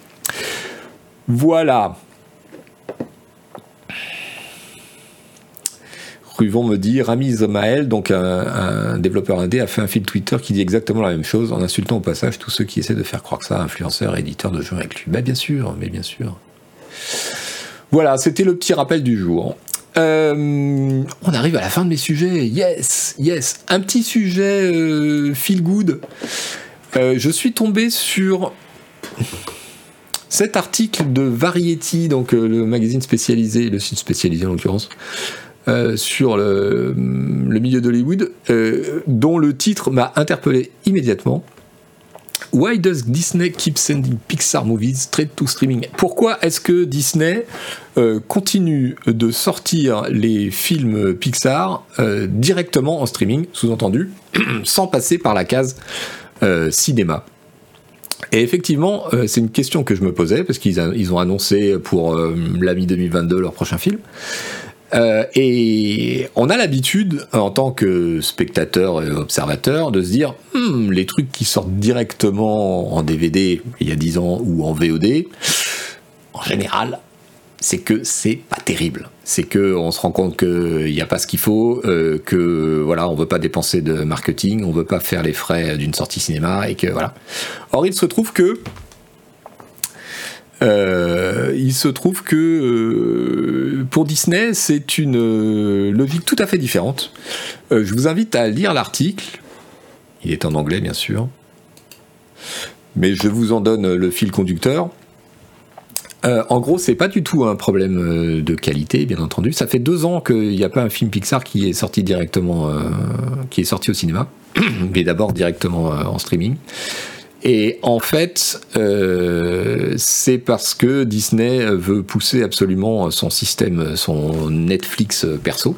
Voilà. Ruvon me dit, Rami Zomael, donc un, développeur indé, a fait un fil Twitter qui dit exactement la même chose en insultant au passage tous ceux qui essaient de faire croire que ça, influenceur, éditeur de jeux avec lui. Ben, bien sûr, mais bien sûr. Voilà, c'était le petit rappel du jour. Euh, on arrive à la fin de mes sujets. Yes, yes. Un petit sujet euh, feel good. Euh, je suis tombé sur cet article de Variety, donc le magazine spécialisé, le site spécialisé en l'occurrence, sur le, milieu d'Hollywood, dont le titre m'a interpellé immédiatement. Why does Disney keep sending Pixar movies straight to streaming? Pourquoi est-ce que Disney euh, continue de sortir les films Pixar euh, directement en streaming, sous-entendu, sans passer par la case euh, cinéma? Et effectivement, c'est une question que je me posais, parce qu'ils ils ont annoncé pour la mi-2022 leur prochain film. Euh, et on a l'habitude, en tant que spectateur et observateur, de se dire hmm, les trucs qui sortent directement en DVD il y a 10 ans ou en VOD, en général, c'est que c'est pas terrible. C'est que on se rend compte qu'il n'y a pas ce qu'il faut, euh, que voilà, on veut pas dépenser de marketing, on veut pas faire les frais d'une sortie cinéma et que voilà. Or, il se trouve que euh, il se trouve que euh, pour Disney, c'est une euh, logique tout à fait différente. je vous invite à lire l'article. Il est en anglais, bien sûr. Mais je vous en donne le fil conducteur. en gros, c'est pas du tout un problème de qualité, bien entendu. Ça fait deux ans qu'il n'y a pas un film Pixar qui est sorti directement, qui est sorti au cinéma, mais d'abord directement en streaming. Et en fait, euh, c'est parce que Disney veut pousser absolument son système, son Netflix perso,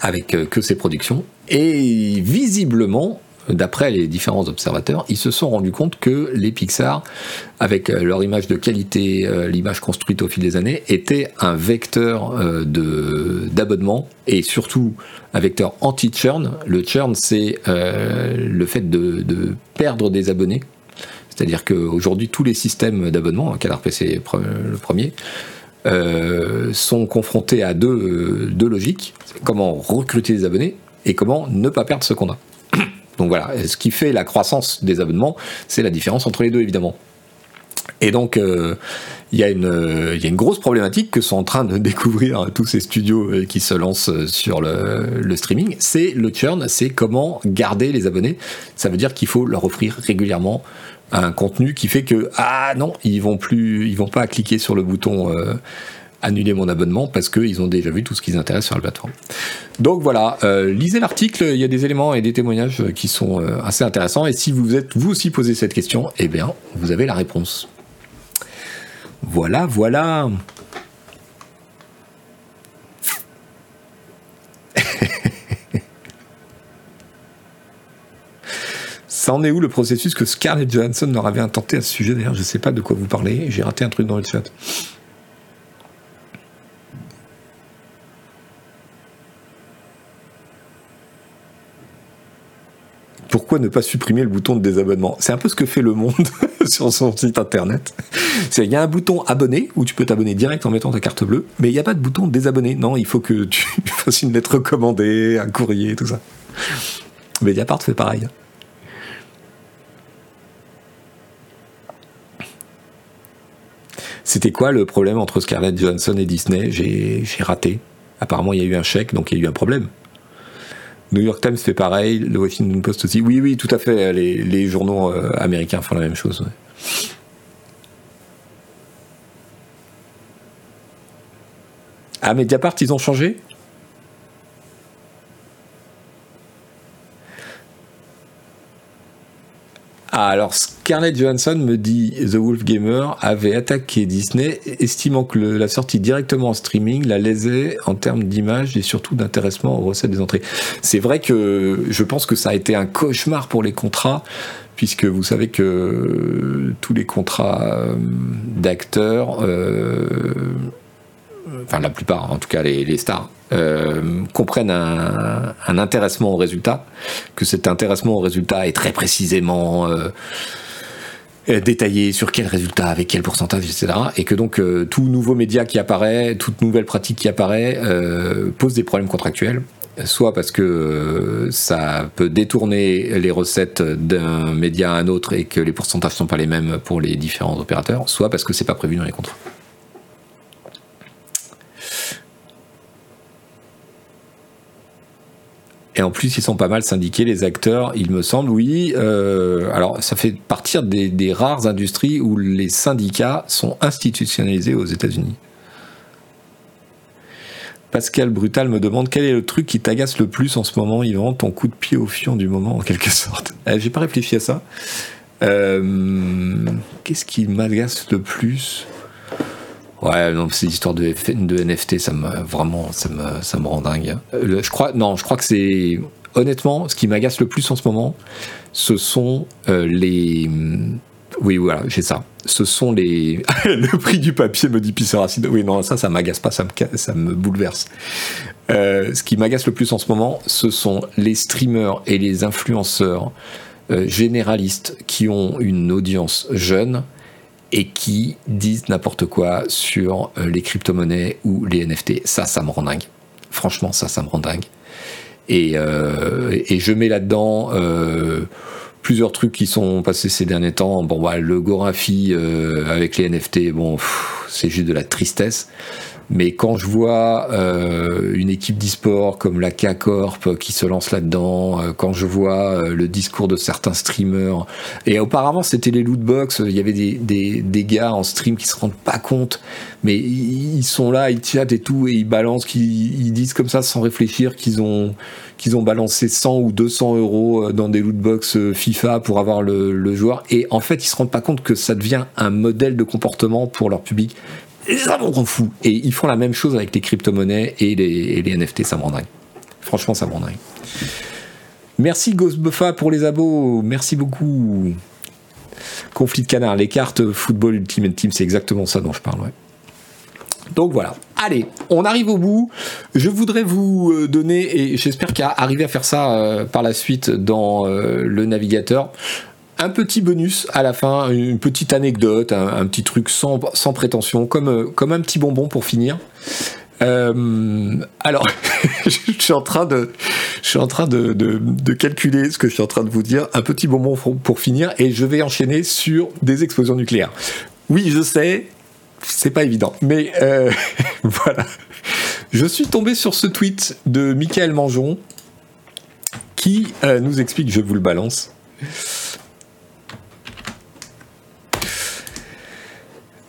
avec que ses productions. Et visiblement, d'après les différents observateurs, ils se sont rendus compte que les Pixar, avec leur image de qualité, euh, l'image construite au fil des années, étaient un vecteur euh, d'abonnement et surtout un vecteur anti-churn. Le churn, c'est euh, le fait de, perdre des abonnés. C'est-à-dire qu'aujourd'hui, tous les systèmes d'abonnement, Canard PC le premier, sont confrontés à deux, deux logiques. Comment recruter des abonnés et comment ne pas perdre ce qu'on a. Donc voilà, ce qui fait la croissance des abonnements, c'est la différence entre les deux évidemment. Et donc, euh, il y, a une, grosse problématique que sont en train de découvrir tous ces studios euh, qui se lancent sur le, streaming. C'est le churn, c'est comment garder les abonnés. Ça veut dire qu'il faut leur offrir régulièrement un contenu qui fait que ah non, ils vont plus, ils vont pas cliquer sur le bouton euh, annuler mon abonnement parce qu'ils ont déjà vu tout ce qui les intéresse sur la plateforme. Donc voilà, euh, lisez l'article, il y a des éléments et des témoignages qui sont euh, assez intéressants. Et si vous êtes vous aussi posé cette question, eh bien, vous avez la réponse. Voilà, voilà. Ça en est où le processus que Scarlett Johansson leur avait intenté à ce sujet? D'ailleurs, je ne sais pas de quoi vous parlez. J'ai raté un truc dans le chat. Pourquoi ne pas supprimer le bouton de désabonnement? C'est un peu ce que fait le monde sur son site internet. Il y a un bouton abonné où tu peux t'abonner direct en mettant ta carte bleue, mais il n'y a pas de bouton désabonner. Non, il faut que tu fasses une lettre recommandée, un courrier, tout ça. Mediapart fait pareil. C'était quoi le problème entre Scarlett Johansson et Disney? J'ai raté. Apparemment, il y a eu un chèque, donc il y a eu un problème. New York Times fait pareil, le Washington Post aussi. Oui, oui, tout à fait. Les, journaux euh, américains font la même chose. Ah, Mediapart, ils ont changé? Alors Scarlett Johansson me dit The Wolf Gamer avait attaqué Disney, estimant que la sortie directement en streaming la lésait en termes d'image et surtout d'intéressement aux recettes des entrées. C'est vrai que je pense que ça a été un cauchemar pour les contrats, puisque vous savez que tous les contrats euh, d'acteurs, euh, enfin la plupart, en tout cas les stars, euh, comprennent un, intéressement au résultat, que cet intéressement au résultat est très précisément euh, euh, détaillé sur quel résultat, avec quel pourcentage, etc. Et que donc tout nouveau média qui apparaît, toute nouvelle pratique qui apparaît pose des problèmes contractuels soit parce que ça peut détourner les recettes d'un média à un autre et que les pourcentages ne sont pas les mêmes pour les différents opérateurs, soit parce que c'est pas prévu dans les contrats. Et en plus, ils sont pas mal syndiqués, les acteurs, il me semble, oui. Euh, alors, ça fait partir des, rares industries où les syndicats sont institutionnalisés aux États-Unis. Pascal Brutal me demande quel est le truc qui t'agace le plus en ce moment, Yvan, ton coup de pied au fion du moment, en quelque sorte. Euh, j'ai pas réfléchi à ça. Euh, qu'est-ce qui m'agace le plus? Ouais, non, ces histoires de, de NFT, ça me vraiment, ça me, ça me rend dingue. Euh, je crois, non, je crois que c'est honnêtement, ce qui m'agace le plus en ce moment, ce sont euh, les. Oui, voilà, j'ai ça. Ce sont les. le prix du papier me dit Pisseracide. Oui, non, ça, ça m'agace pas, ça me, ça me bouleverse. Euh, ce qui m'agace le plus en ce moment, ce sont les streamers et les influenceurs généralistes qui ont une audience jeune et qui disent n'importe quoi sur euh, les crypto-monnaies ou les NFT. Ça, ça me rend dingue. Franchement, ça, ça me rend dingue. Et, euh, je mets là-dedans euh, plusieurs trucs qui sont passés ces derniers temps. Bon, bah, le Gorafi avec les NFT, bon, c'est juste de la tristesse. Mais quand je vois euh, une équipe d'e-sport comme la K-Corp qui se lance là-dedans, euh, quand je vois euh, le discours de certains streamers, et auparavant c'était les lootbox, il y avait des, gars en stream qui se rendent pas compte, mais ils, sont là, ils chattent et tout, et ils balancent, ils, disent comme ça sans réfléchir qu'ils ont balancé 100 ou 200 euros dans des lootbox FIFA pour avoir le, le joueur, et en fait ils se rendent pas compte que ça devient un modèle de comportement pour leur public ça m'en rend fou. Et ils font la même chose avec les crypto-monnaies et les, NFT, ça me. Franchement, ça me rend dingue. Merci Ghost Buffa pour les abos, merci beaucoup. Conflit de canard, les cartes football Ultimate Team, c'est exactement ça dont je parle, Donc voilà. Allez, on arrive au bout. Je voudrais vous euh, donner, et j'espère qu'arriver à faire ça euh, par la suite dans euh, le navigateur, un petit bonus à la fin, une petite anecdote, un, petit truc sans, prétention, comme, euh, comme un petit bonbon pour finir. Euh, alors, je suis en train, de, je suis en train de, calculer ce que je suis en train de vous dire. Un petit bonbon pour, finir et je vais enchaîner sur des explosions nucléaires. Oui, je sais, c'est pas évident. Mais euh, voilà. Je suis tombé sur ce tweet de Michael Mangeon qui nous explique, je vous le balance.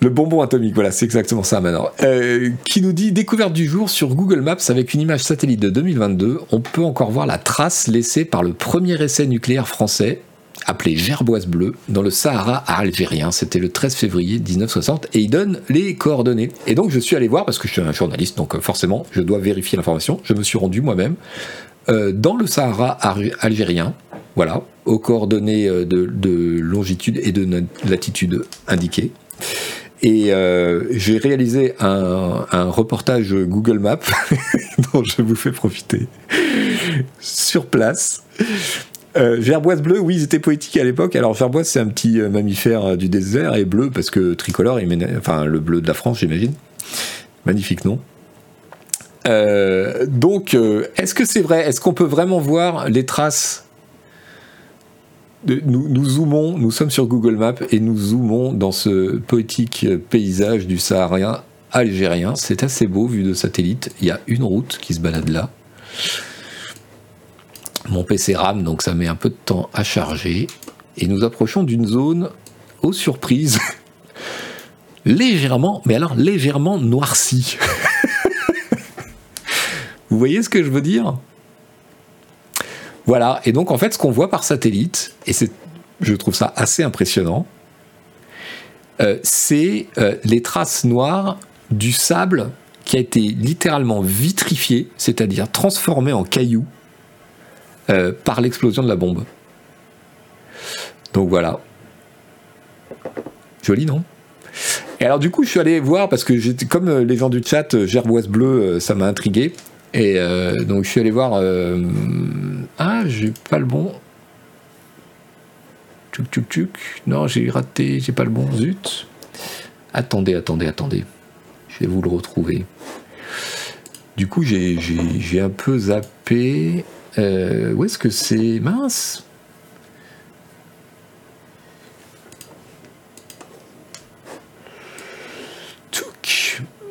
Le bonbon atomique, voilà, c'est exactement ça maintenant. Euh, qui nous dit découverte du jour sur Google Maps avec une image satellite de 2022. On peut encore voir la trace laissée par le premier essai nucléaire français appelé Gerboise Bleue dans le Sahara algérien. C'était le 13 février 1960 et il donne les coordonnées. Et donc je suis allé voir parce que je suis un journaliste, donc euh, forcément je dois vérifier l'information. Je me suis rendu moi-même euh, dans le Sahara algérien, voilà, aux coordonnées de longitude et de latitude indiquées. Et euh, j'ai réalisé un, reportage Google Maps dont je vous fais profiter sur place. Euh, gerboise bleue, oui, ils étaient poétiques à l'époque. Alors gerboise, c'est un petit euh, mammifère euh, du désert et bleu parce que tricolore, enfin le bleu de la France, j'imagine. Magnifique nom. donc, est-ce que c'est vrai? Est-ce qu'on peut vraiment voir les traces nous, zoomons, nous sommes sur Google Maps et nous zoomons dans ce poétique paysage du Saharien algérien. C'est assez beau vu de satellite. Il y a une route qui se balade là. Mon PC rame, donc ça met un peu de temps à charger. Et nous approchons d'une zone, aux surprises, légèrement, mais alors légèrement noircie. Vous voyez ce que je veux dire? Voilà, et donc en fait, ce qu'on voit par satellite, et je trouve ça assez impressionnant, euh, c'est euh, les traces noires du sable qui a été littéralement vitrifié, c'est-à-dire transformé en cailloux euh, par l'explosion de la bombe. Donc voilà. Joli, non? Et alors du coup, je suis allé voir, parce que comme les gens du chat, Gerboise Bleue, ça m'a intrigué. Et euh, donc je suis allé voir. Euh, ah, j'ai pas le bon. Tuc tuc tuc. Non, j'ai raté, j'ai pas le bon. Zut. Attendez, attendez, attendez. Je vais vous le retrouver. Du coup, j'ai un peu zappé. Euh, où est-ce que c'est? Mince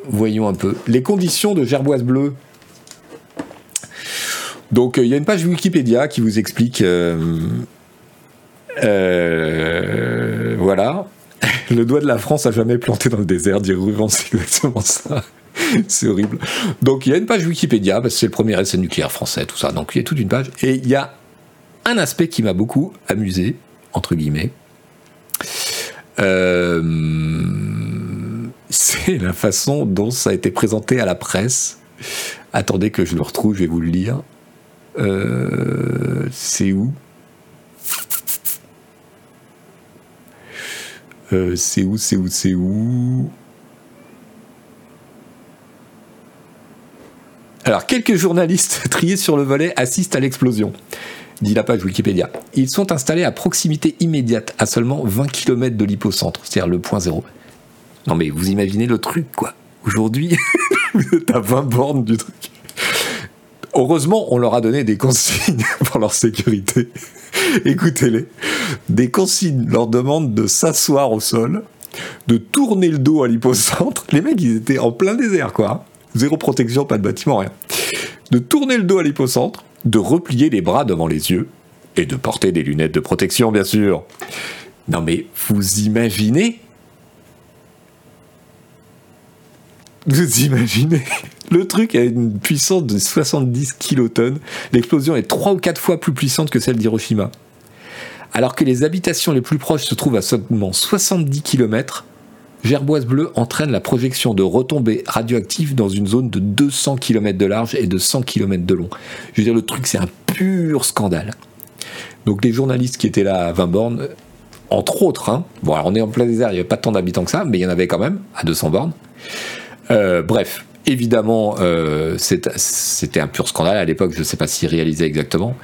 Voyons un peu. Les conditions de gerboise bleue donc euh, il y a une page Wikipédia qui vous explique. Euh, euh, voilà. Le doigt de la France a jamais planté dans le désert, dit Ruban, c'est exactement ça. c'est horrible. Donc il y a une page Wikipédia, parce que c'est le premier essai nucléaire français, tout ça. Donc il y a toute une page. Et il y a un aspect qui m'a beaucoup amusé, entre guillemets. c'est la façon dont ça a été présenté à la presse. Attendez que je le retrouve, je vais vous le lire. Euh, c'est où? Euh, C'est où C'est où C'est où? Alors, quelques journalistes triés sur le volet assistent à l'explosion, dit la page Wikipédia. Ils sont installés à proximité immédiate, à seulement 20 km de l'hypocentre, c'est-à-dire le point zéro. Non mais vous imaginez le truc, quoi. Aujourd'hui, vous êtes à 20 bornes du truc. Heureusement, on leur a donné des consignes pour leur sécurité. Écoutez-les. Des consignes leur demandent de s'asseoir au sol, de tourner le dos à l'hypocentre. Les mecs, ils étaient en plein désert, quoi. Zéro protection, pas de bâtiment, rien. De tourner le dos à l'hypocentre, de replier les bras devant les yeux, et de porter des lunettes de protection, bien sûr. Non mais, vous imaginez Vous imaginez Le truc a une puissance de 70 kilotonnes. L'explosion est 3 ou 4 fois plus puissante que celle d'Hiroshima. Alors que les habitations les plus proches se trouvent à seulement 70 km, Gerboise Bleue entraîne la projection de retombées radioactives dans une zone de 200 km de large et de 100 km de long. Je veux dire, le truc, c'est un pur scandale. Donc les journalistes qui étaient là à 20 bornes, entre autres, hein, bon, on est en plein désert, il n'y avait pas tant d'habitants que ça, mais il y en avait quand même, à 200 bornes. Euh, bref, évidemment, euh, c'était un pur scandale à l'époque. Je ne sais pas s'il réalisait exactement,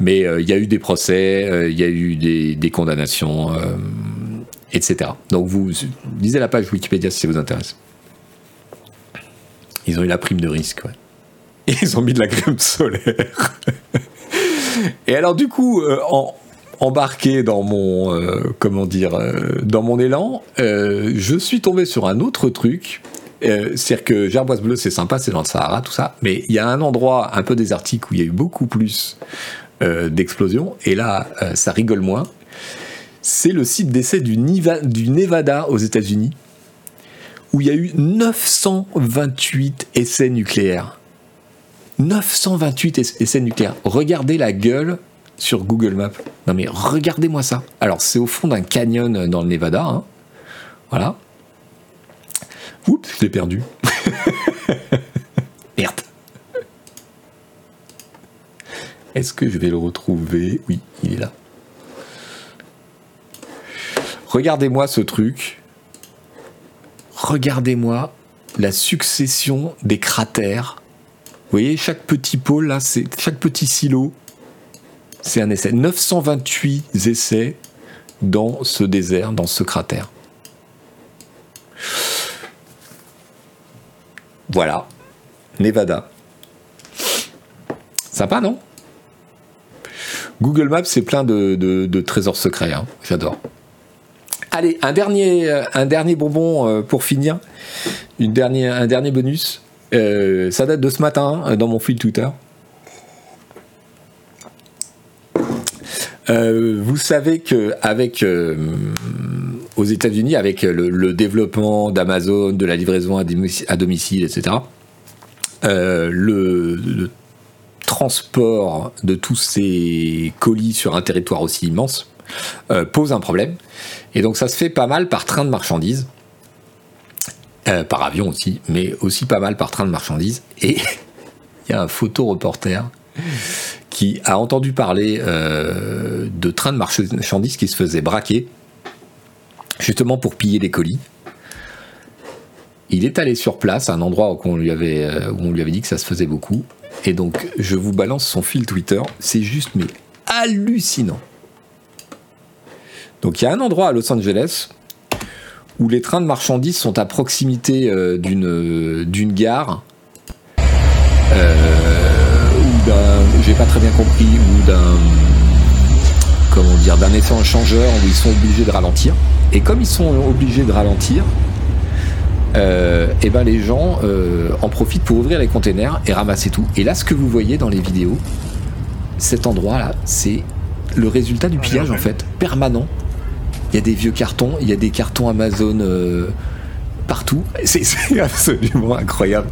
mais euh, il y a eu des procès, il y a eu des, condamnations, etc. Donc vous lisez la page Wikipédia si ça vous intéresse. Ils ont eu la prime de risque, ils ont mis de la crème solaire. Et alors du coup, embarqué dans mon comment dire dans mon élan, je suis tombé sur un autre truc. C'est-à-dire que Gerboise Bleue, c'est sympa, c'est dans le Sahara, tout ça, mais il y a un endroit un peu désertique où il y a eu beaucoup plus d'explosions, et là, ça rigole moins. C'est le site d'essai du, du Nevada aux États-Unis, où il y a eu 928 essais nucléaires. 928 essais nucléaires. Regardez la gueule sur Google Maps. Non mais regardez-moi ça. Alors c'est au fond d'un canyon dans le Nevada. Hein. Voilà. Oups, je l'ai perdu. Merde. Est-ce que je vais le retrouver? Oui, il est là. Regardez-moi ce truc. Regardez-moi la succession des cratères. Vous voyez, chaque petit pôle, là, c'est chaque petit silo, c'est un essai. 928 essais dans ce désert, dans ce cratère. Voilà, Nevada. Sympa, non? Google Maps, c'est plein de, trésors secrets, hein. j'adore. Allez, un dernier, euh, bonbon euh, pour finir. Un dernier bonus. Euh, ça date de ce matin dans mon fil Twitter. vous savez que avec aux États-Unis, avec le, développement d'Amazon, de la livraison à domicile, etc., le, transport de tous ces colis sur un territoire aussi immense pose un problème. Et donc ça se fait pas mal par train de marchandises, euh, par avion aussi, mais aussi pas mal par train de marchandises. Et il y a un photoreporter qui a entendu parler euh, de trains de marchandises qui se faisaient braquer, justement pour piller les colis. Il est allé sur place, à un endroit où on lui avait, euh, où on lui avait dit que ça se faisait beaucoup. Et donc, je vous balance son fil Twitter. C'est juste, mais hallucinant. Donc il y a un endroit à Los Angeles où les trains de marchandises sont à proximité euh, d'une d'une gare euh, ou d'un j'ai pas très bien compris ou d'un comment dire d'un échangeur où ils sont obligés de ralentir et comme ils sont obligés de ralentir euh, eh ben les gens en profitent pour ouvrir les containers et ramasser tout et là ce que vous voyez dans les vidéos cet endroit là c'est le résultat du pillage en fait permanent il y a des vieux cartons, il y a des cartons Amazon euh, partout. C'est absolument incroyable.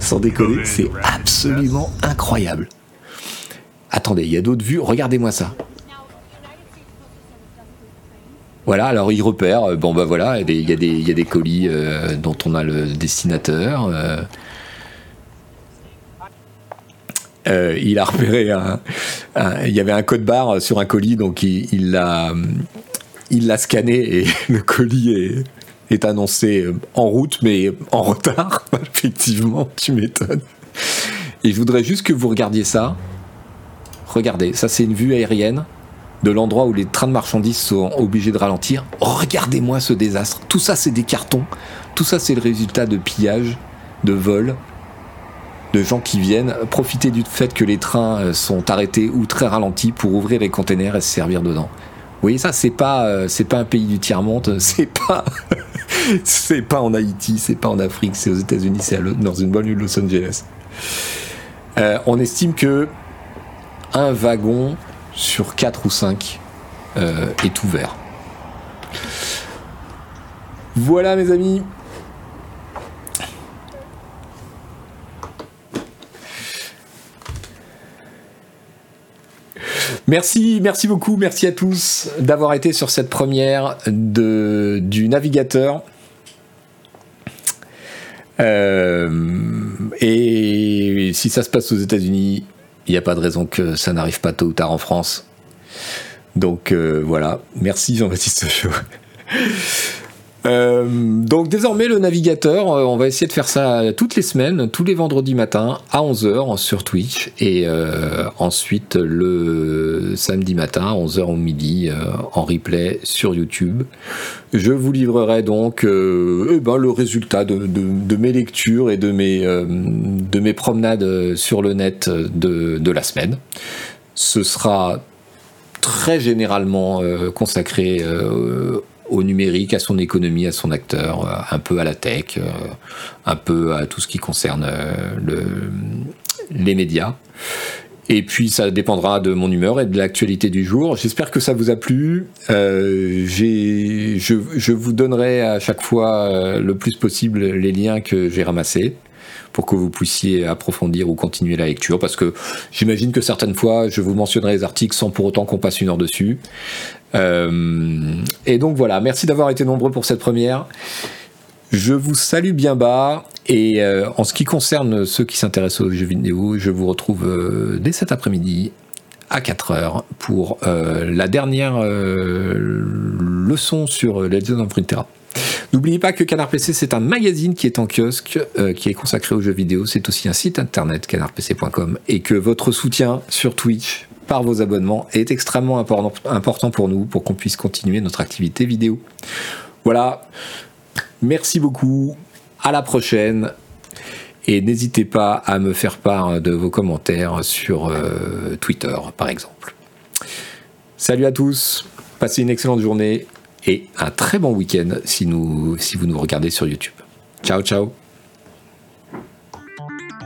Sans déconner, c'est absolument incroyable. Attendez, il y a d'autres vues. Regardez-moi ça. Voilà, alors il repère, euh, bon bah voilà, il y a des, colis euh, dont on a le destinateur. il a repéré un, il y avait un code barre sur un colis, donc il l'a il l'a scanné et le colis est, annoncé euh, en route, mais en retard. Effectivement, tu m'étonnes. Et je voudrais juste que vous regardiez ça. Regardez, ça c'est une vue aérienne de l'endroit où les trains de marchandises sont obligés de ralentir. Regardez-moi ce désastre. Tout ça c'est des cartons. Tout ça c'est le résultat de pillage, de vols, de gens qui viennent profiter du fait que les trains euh, sont arrêtés ou très ralentis pour ouvrir les containers et se servir dedans voyez ça, c'est pas, euh, c'est pas un pays du tiers monde, c'est pas, c'est pas en Haïti, c'est pas en Afrique, c'est aux États-Unis, c'est dans une bonne de Los Angeles. Euh, on estime que un wagon sur 4 ou 5 euh, est ouvert. Voilà mes amis, Merci, merci beaucoup, merci à tous d'avoir été sur cette première du navigateur. Euh, et si ça se passe aux États-Unis, il n'y a pas de raison que ça n'arrive pas tôt ou tard en France. Donc euh, voilà, merci Jean-Baptiste Chaud. Euh, donc désormais le navigateur, euh, on va essayer de faire ça toutes les semaines, tous les vendredis matins à 11h sur Twitch et euh, ensuite le samedi matin à 11h au midi en replay sur YouTube. Je vous livrerai donc eh ben, le résultat de, mes lectures et de mes, de mes promenades sur le net de, de la semaine. Ce sera très généralement consacré au numérique, à son économie, à son acteur, un peu à la tech, un peu à tout ce qui concerne le, les médias. Et puis ça dépendra de mon humeur et de l'actualité du jour. J'espère que ça vous a plu. Euh, je, je, vous donnerai à chaque fois euh, le plus possible les liens que j'ai ramassés pour que vous puissiez approfondir ou continuer la lecture, parce que j'imagine que certaines fois, je vous mentionnerai les articles sans pour autant qu'on passe une heure dessus. Euh, et donc voilà, merci d'avoir été nombreux pour cette première. Je vous salue bien bas et euh, en ce qui concerne ceux qui s'intéressent aux jeux vidéo, je vous retrouve euh, dès cet après-midi à 4h pour euh, la dernière leçon sur Legend of Runeterra. N'oubliez pas que Canard PC, c'est un magazine qui est en kiosque, qui est consacré aux jeux vidéo. C'est aussi un site internet, canardpc.com, et que votre soutien sur Twitch par vos abonnements est extrêmement important pour nous, pour qu'on puisse continuer notre activité vidéo. Voilà, Merci beaucoup. À la prochaine. Et n'hésitez pas à me faire part de vos commentaires sur euh, Twitter, par exemple. Salut à tous. Passez une excellente journée et un très bon week-end si, si vous nous regardez sur YouTube. Ciao, ciao.